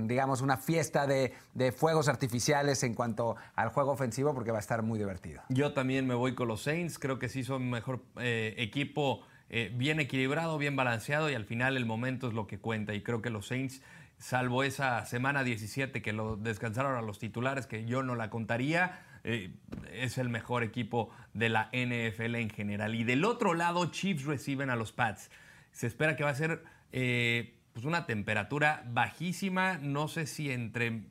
digamos, una fiesta de, fuegos artificiales en cuanto al juego ofensivo porque va a estar muy divertido. Yo también me voy con los Saints, creo que sí son mejor eh, equipo, eh, bien equilibrado, bien balanceado y al final el momento es lo que cuenta y creo que los Saints salvo esa semana 17 que lo descansaron a los titulares, que yo no la contaría, eh, es el mejor equipo de la NFL en general. Y del otro lado, Chiefs reciben a los Pats. Se espera que va a ser pues una temperatura bajísima, no sé si entre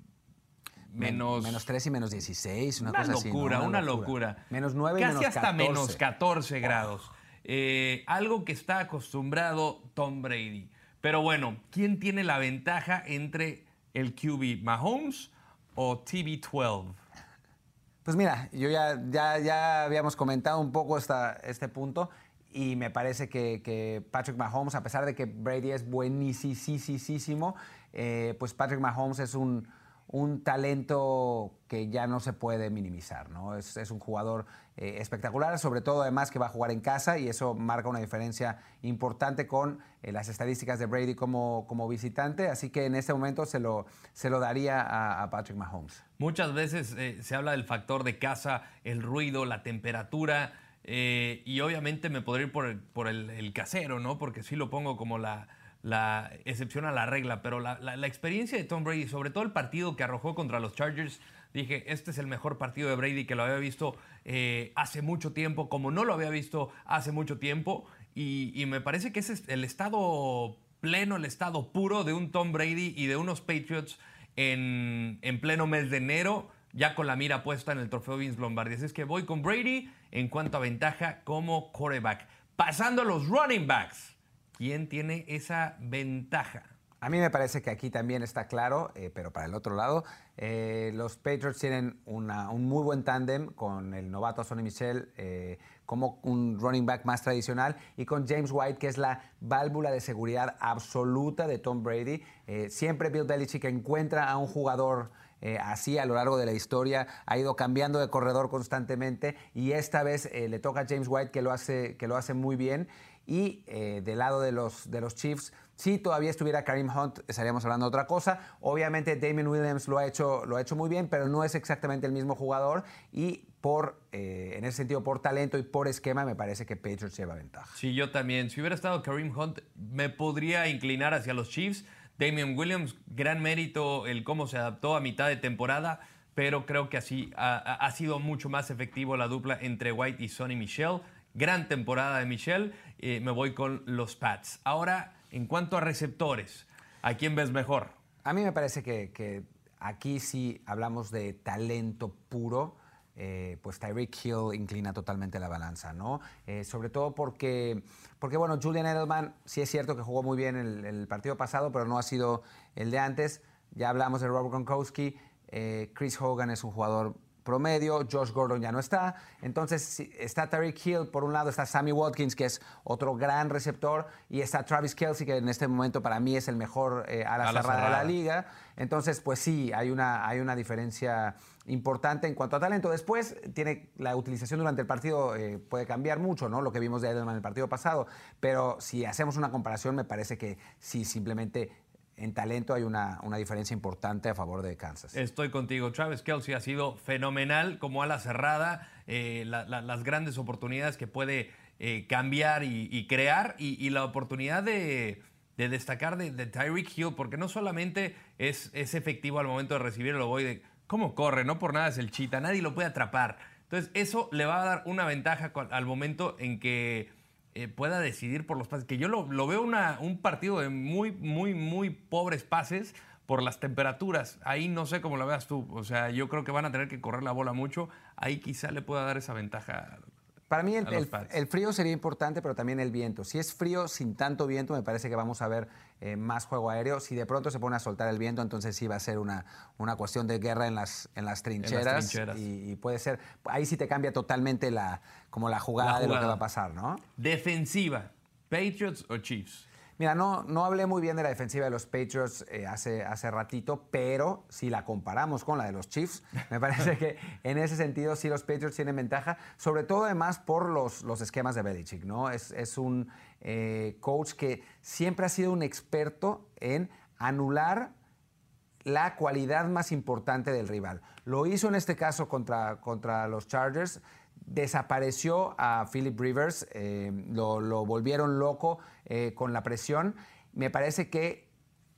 menos... Menos 3 y menos 16, una, cosa locura, así. Una locura, Menos 9 y Casi hasta menos 14 grados. Eh, algo que está acostumbrado Tom Brady. Pero bueno, ¿quién tiene la ventaja entre el QB Mahomes o TB12? Pues mira, yo ya, ya, ya habíamos comentado un poco esta, este punto y me parece que, Patrick Mahomes, a pesar de que Brady es buenísimo, eh, pues Patrick Mahomes es un, talento que ya no se puede minimizar. ¿no? Es, un jugador eh, espectacular, sobre todo además que va a jugar en casa y eso marca una diferencia importante con eh, las estadísticas de Brady como, como visitante. Así que en este momento se lo, se lo daría a Patrick Mahomes. Muchas veces se habla del factor de casa, el ruido, la temperatura eh, y obviamente me podría ir por el, casero, ¿no? Porque sí lo pongo como la, excepción a la regla, pero la, experiencia de Tom Brady, sobre todo el partido que arrojó contra los Chargers, dije, este es el mejor partido de Brady que lo había visto eh, hace mucho tiempo, como no lo había visto hace mucho tiempo, y, me parece que ese es el estado pleno, el estado puro de un Tom Brady y de unos Patriots en, en pleno mes de enero ya con la mira puesta en el trofeo Vince Lombardi. Es que voy con Brady en cuanto a ventaja como quarterback. Pasando a los running backs. ¿Quién tiene esa ventaja? A mí me parece que aquí también está claro, eh, pero para el otro lado, eh, los Patriots tienen un muy buen tándem con el novato Sonny Michel eh, como un running back más tradicional y con James White, que es la válvula de seguridad absoluta de Tom Brady. siempre Bill Belichick encuentra a un jugador eh, así a lo largo de la historia, ha ido cambiando de corredor constantemente y esta vez eh, le toca a James White que lo hace, que lo hace muy bien. Y eh, del lado de los, de los Chiefs, si todavía estuviera Karim Hunt, estaríamos hablando de otra cosa. Obviamente Damien Williams lo ha hecho, lo ha hecho muy bien, pero no es exactamente el mismo jugador y por, en ese sentido, por talento y por esquema, me parece que Patriots lleva ventaja. Sí, yo también. Si hubiera estado Karim Hunt, me podría inclinar hacia los Chiefs Damian Williams, gran mérito el cómo se adaptó a mitad de temporada, pero creo que así ha, sido mucho más efectivo la dupla entre White y Sonny Michel. Gran temporada de Michel, eh, me voy con los Pats. Ahora, en cuanto a receptores, ¿a quién ves mejor? A mí me parece que aquí sí hablamos de talento puro. Eh, pues Tyreek Hill inclina totalmente la balanza, ¿no? Eh, sobre todo porque, porque, bueno, Julian Edelman sí es cierto que jugó muy bien el, el partido pasado, pero no ha sido el de antes. Ya hablamos de Robert Gronkowski. Eh, Chris Hogan es un jugador promedio, Josh Gordon ya no está. Entonces está Tariq Hill, por un lado está Sammy Watkins, que es otro gran receptor, y está Travis Kelsey, que en este momento para mí es el mejor eh, a la cerrada de la liga. Entonces, pues sí, hay una, hay una diferencia importante en cuanto a talento. Después, tiene la utilización durante el partido eh, puede cambiar mucho, ¿no? Lo que vimos de Edelman en el partido pasado. Pero si hacemos una comparación, me parece que sí, simplemente en talento hay una, diferencia importante a favor de Kansas. Estoy contigo. Travis Kelsey ha sido fenomenal como a la cerrada, eh, las grandes oportunidades que puede eh, cambiar y, crear y, la oportunidad de, destacar de, Tyreek Hill, porque no solamente es, es, efectivo al momento de recibir el ovoide, cómo corre, no por nada es el chita, nadie lo puede atrapar. Entonces eso le va a dar una ventaja al momento en que eh, pueda decidir por los pases. Que yo lo, veo una, un partido de muy, muy, muy pobres pases por las temperaturas. Ahí no sé cómo lo veas tú. O sea, yo creo que van a tener que correr la bola mucho. Ahí quizá le pueda dar esa ventaja para mí el, frío sería importante, pero también el viento. Si es frío sin tanto viento, me parece que vamos a ver eh, más juego aéreo. Si de pronto se pone a soltar el viento, entonces sí va a ser una, una cuestión de guerra en las, en las trincheras. Y, puede ser, ahí sí te cambia totalmente la, como la jugada, de lo que va a pasar, ¿no? Defensiva, Patriots o Chiefs. Mira, no, no hablé muy bien de la defensiva de los Patriots eh, hace, hace ratito, pero si la comparamos con la de los Chiefs, *laughs* me parece que en ese sentido sí los Patriots tienen ventaja, sobre todo además por los, los esquemas de Belichick, ¿no? Es, es un eh, coach que siempre ha sido un experto en anular la cualidad más importante del rival. Lo hizo en este caso contra, contra los Chargers, desapareció a Philip Rivers, eh, lo, volvieron loco eh, con la presión. Me parece que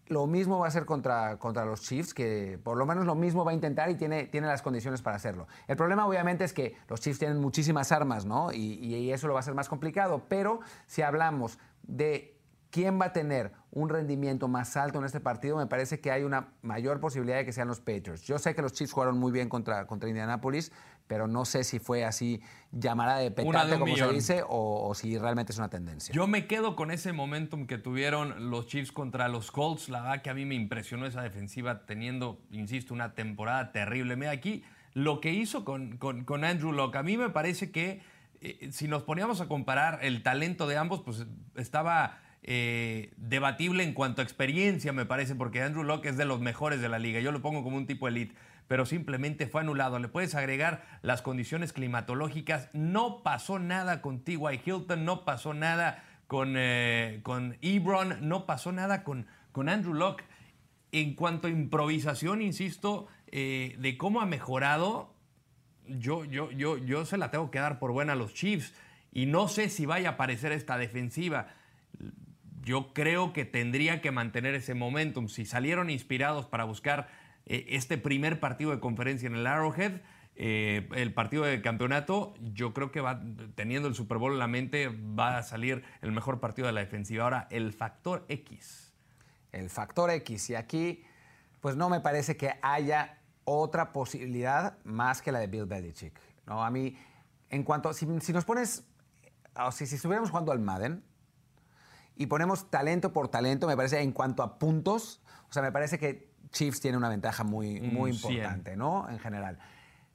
lo mismo va a ser contra, contra los Chiefs, que por lo menos lo mismo va a intentar y tiene, tiene las condiciones para hacerlo. El problema obviamente es que los Chiefs tienen muchísimas armas, ¿no? Y, eso lo va a hacer más complicado, pero si hablamos de quién va a tener un rendimiento más alto en este partido, me parece que hay una mayor posibilidad de que sean los Patriots. Yo sé que los Chiefs jugaron muy bien contra, contra Indianapolis, pero no sé si fue así llamada de petate, como se dice, o, si realmente es una tendencia. Yo me quedo con ese momentum que tuvieron los Chiefs contra los Colts. La verdad que a mí me impresionó esa defensiva teniendo, insisto, una temporada terrible. Mira aquí lo que hizo con, con, Andrew Locke. A mí me parece que eh, si nos poníamos a comparar el talento de ambos, pues estaba eh, debatible en cuanto a experiencia, me parece, porque Andrew Locke es de los mejores de la liga. Yo lo pongo como un tipo elite, pero simplemente fue anulado. Le puedes agregar las condiciones climatológicas. No pasó nada con T.Y. Hilton, no pasó nada con, eh, con Ebron, no pasó nada con, con Andrew Locke. En cuanto a improvisación, insisto, eh, de cómo ha mejorado, yo, yo, yo, yo se la tengo que dar por buena a los Chiefs. Y no sé si vaya a aparecer esta defensiva. Yo creo que tendría que mantener ese momentum. Si salieron inspirados para buscar eh, este primer partido de conferencia en el Arrowhead, eh, el partido de campeonato, yo creo que va teniendo el Super Bowl en la mente, va a salir el mejor partido de la defensiva. Ahora, el factor X. El factor X. Y aquí, pues no me parece que haya otra posibilidad más que la de Bill Belichick. ¿no? A mí, en cuanto, si, si nos pones, o si, si estuviéramos jugando al Madden y ponemos talento por talento, me parece, en cuanto a puntos, o sea, me parece que Chiefs tiene una ventaja muy, muy importante, ¿no? En general.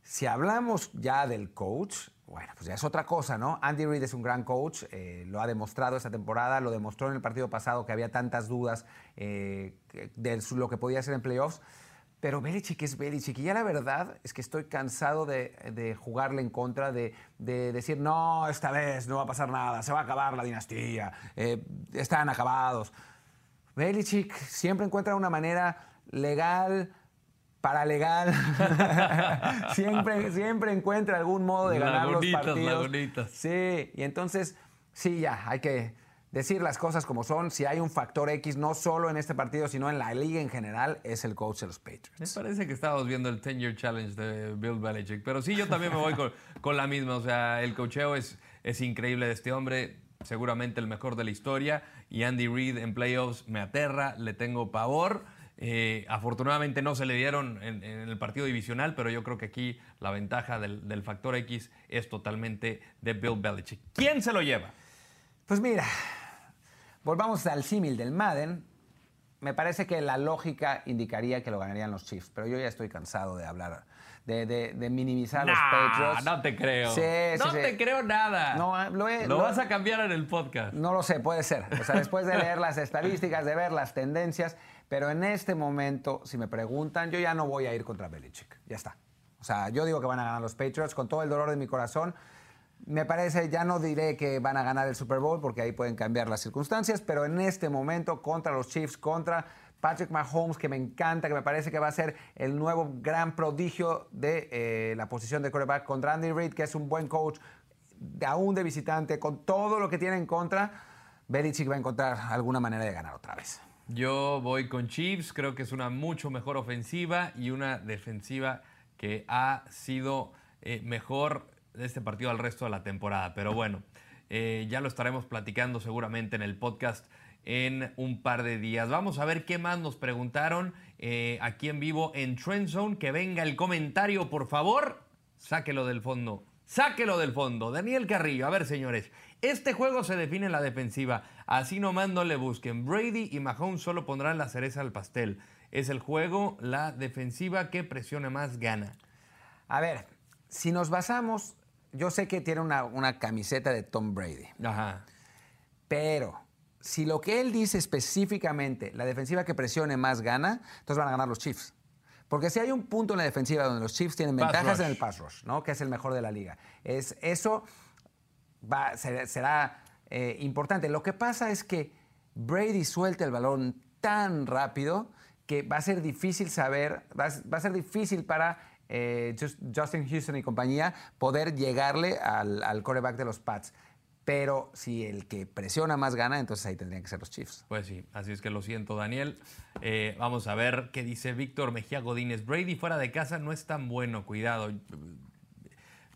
Si hablamos ya del coach, bueno, pues ya es otra cosa, ¿no? Andy Reid es un gran coach, eh, lo ha demostrado esta temporada, lo demostró en el partido pasado que había tantas dudas eh, de lo que podía hacer en playoffs. Pero Belichick es Belichick. Y ya la verdad es que estoy cansado de, jugarle en contra, de, decir, no, esta vez no va a pasar nada, se va a acabar la dinastía, eh, están acabados. Belichick siempre encuentra una manera legal, paralegal. *laughs* siempre, siempre encuentra algún modo de ganar los partidos. Sí, y entonces, sí, ya, hay que decir las cosas como son. Si hay un factor X, no solo en este partido, sino en la liga en general, es el coach de los Patriots. Me parece que estábamos viendo el 10-year challenge de Bill Belichick. Pero sí, yo también me voy *laughs* con, la misma. O sea, el cocheo es, es increíble de este hombre. Seguramente el mejor de la historia. Y Andy Reid en playoffs me aterra, le tengo pavor. Eh, afortunadamente no se le dieron en, el partido divisional, pero yo creo que aquí la ventaja del, del factor X es totalmente de Bill Belichick. ¿Quién se lo lleva? Pues mira, Volvamos al símil del Madden. Me parece que la lógica indicaría que lo ganarían los Chiefs, pero yo ya estoy cansado de hablar, de, minimizar a los Patriots. No te creo. no te creo nada. No, lo, vas a cambiar en el podcast. No lo sé, puede ser. O sea, después de leer las estadísticas, de ver las tendencias, pero en este momento, si me preguntan, yo ya no voy a ir contra Belichick. Ya está. O sea, yo digo que van a ganar los Patriots con todo el dolor de mi corazón. Me parece, ya no diré que van a ganar el Super Bowl porque ahí pueden cambiar las circunstancias, pero en este momento contra los Chiefs, contra Patrick Mahomes, que me encanta, que me parece que va a ser el nuevo gran prodigio de eh, la posición de quarterback, contra Andy Reid, que es un buen coach, aún de visitante, con todo lo que tiene en contra, Belichick va a encontrar alguna manera de ganar otra vez. Yo voy con Chiefs, creo que es una mucho mejor ofensiva y una defensiva que ha sido eh, mejor de este partido al resto de la temporada. Pero bueno, eh, ya lo estaremos platicando seguramente en el podcast en un par de días. Vamos a ver qué más nos preguntaron eh, aquí en vivo en Trend Zone. Que venga el comentario, por favor. Sáquelo del fondo. Sáquelo del fondo. Daniel Carrillo. A ver, señores. Este juego se define en la defensiva. Así nomás no le busquen. Brady y Mahomes solo pondrán la cereza al pastel. Es el juego, la defensiva que presione más gana. A ver, si nos basamos yo sé que tiene una, camiseta de Tom Brady. Ajá. Pero si lo que él dice específicamente, la defensiva que presione más gana, entonces van a ganar los Chiefs. Porque si hay un punto en la defensiva donde los Chiefs tienen ventajas en el pass rush, ¿no? que es el mejor de la liga, es, eso va, será, eh, importante. Lo que pasa es que Brady suelta el balón tan rápido que va a ser difícil saber, va a ser difícil para eh, Justin Houston y compañía, poder llegarle al, al coreback de los Pats. Pero si el que presiona más gana, entonces ahí tendrían que ser los Chiefs. Pues sí, así es que lo siento, Daniel. Eh, vamos a ver qué dice Víctor Mejía Godínez. Brady fuera de casa no es tan bueno, cuidado.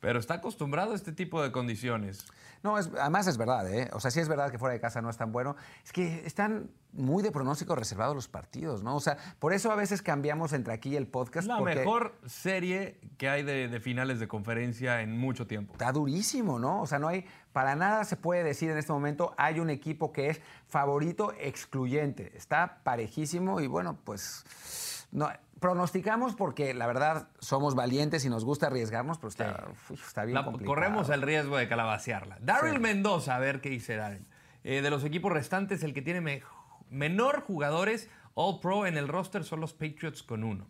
Pero está acostumbrado a este tipo de condiciones. No, es, además es verdad, ¿eh? O sea, sí es verdad que fuera de casa no es tan bueno. Es que están muy de pronóstico reservados los partidos, ¿no? O sea, por eso a veces cambiamos entre aquí y el podcast. La mejor serie que hay de, finales de conferencia en mucho tiempo. Está durísimo, ¿no? O sea, no hay, para nada se puede decir en este momento, hay un equipo que es favorito excluyente. Está parejísimo y bueno, pues... No, pronosticamos porque la verdad somos valientes y nos gusta arriesgarnos, pero está, bien complicado. Corremos el riesgo de calabacearla. Daryl Mendoza, a ver qué dice Daryl. Eh, de los equipos restantes, el que tiene menor jugadores All Pro en el roster son los Patriots con uno.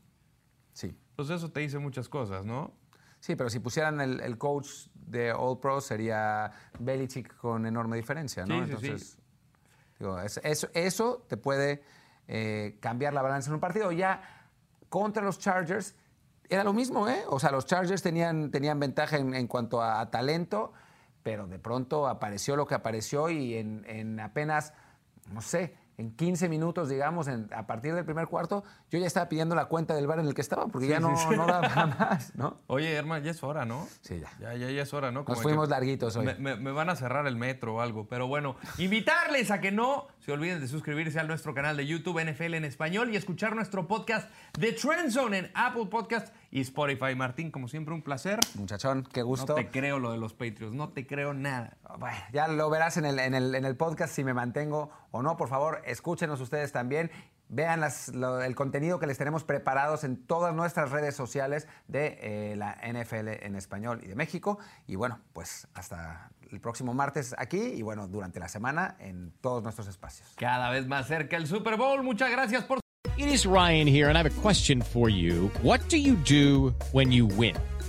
Sí. Pues eso te dice muchas cosas, ¿no? Sí, pero si pusieran el, coach de All Pro sería Belichick con enorme diferencia, ¿no? Sí, Entonces, Digo, eso, eso, te puede eh, cambiar la balanza en un partido. Ya contra los Chargers, era lo mismo, ¿eh? O sea, los Chargers tenían, tenían ventaja en, en cuanto a, a talento, pero de pronto apareció lo que apareció y en, en apenas, no sé, en 15 minutos, digamos, en- a partir del primer cuarto, yo ya estaba pidiendo la cuenta del bar en el que estaba, porque ya no, sí, sí. no daba más, ¿no? *laughs* Oye, hermano, ya es hora, ¿no? Sí, ya. Ya, ya, ya es hora, ¿no? Como fuimos larguitos hoy. Me, me- me van a cerrar el metro o algo. Pero bueno, invitarles a que no se olviden de suscribirse a nuestro canal de YouTube NFL en español y escuchar nuestro podcast de Trend Zone en Apple Podcast y Spotify. Martín, como siempre, un placer. Muchachón, qué No gusto. te creo lo de los Patriots, no te creo nada. Bueno, ya lo verás en el, en, el, en el podcast si me mantengo o no. Por favor, escúchenos ustedes también. Vean las- lo- el contenido que les tenemos preparados en todas nuestras redes sociales de eh, la NFL en español y de México. Y bueno, pues hasta el próximo martes aquí y bueno, durante la semana en todos nuestros espacios. Cada vez más cerca el Super Bowl. Muchas gracias por It is Ryan here, and I have a question for you. What do you do when you win?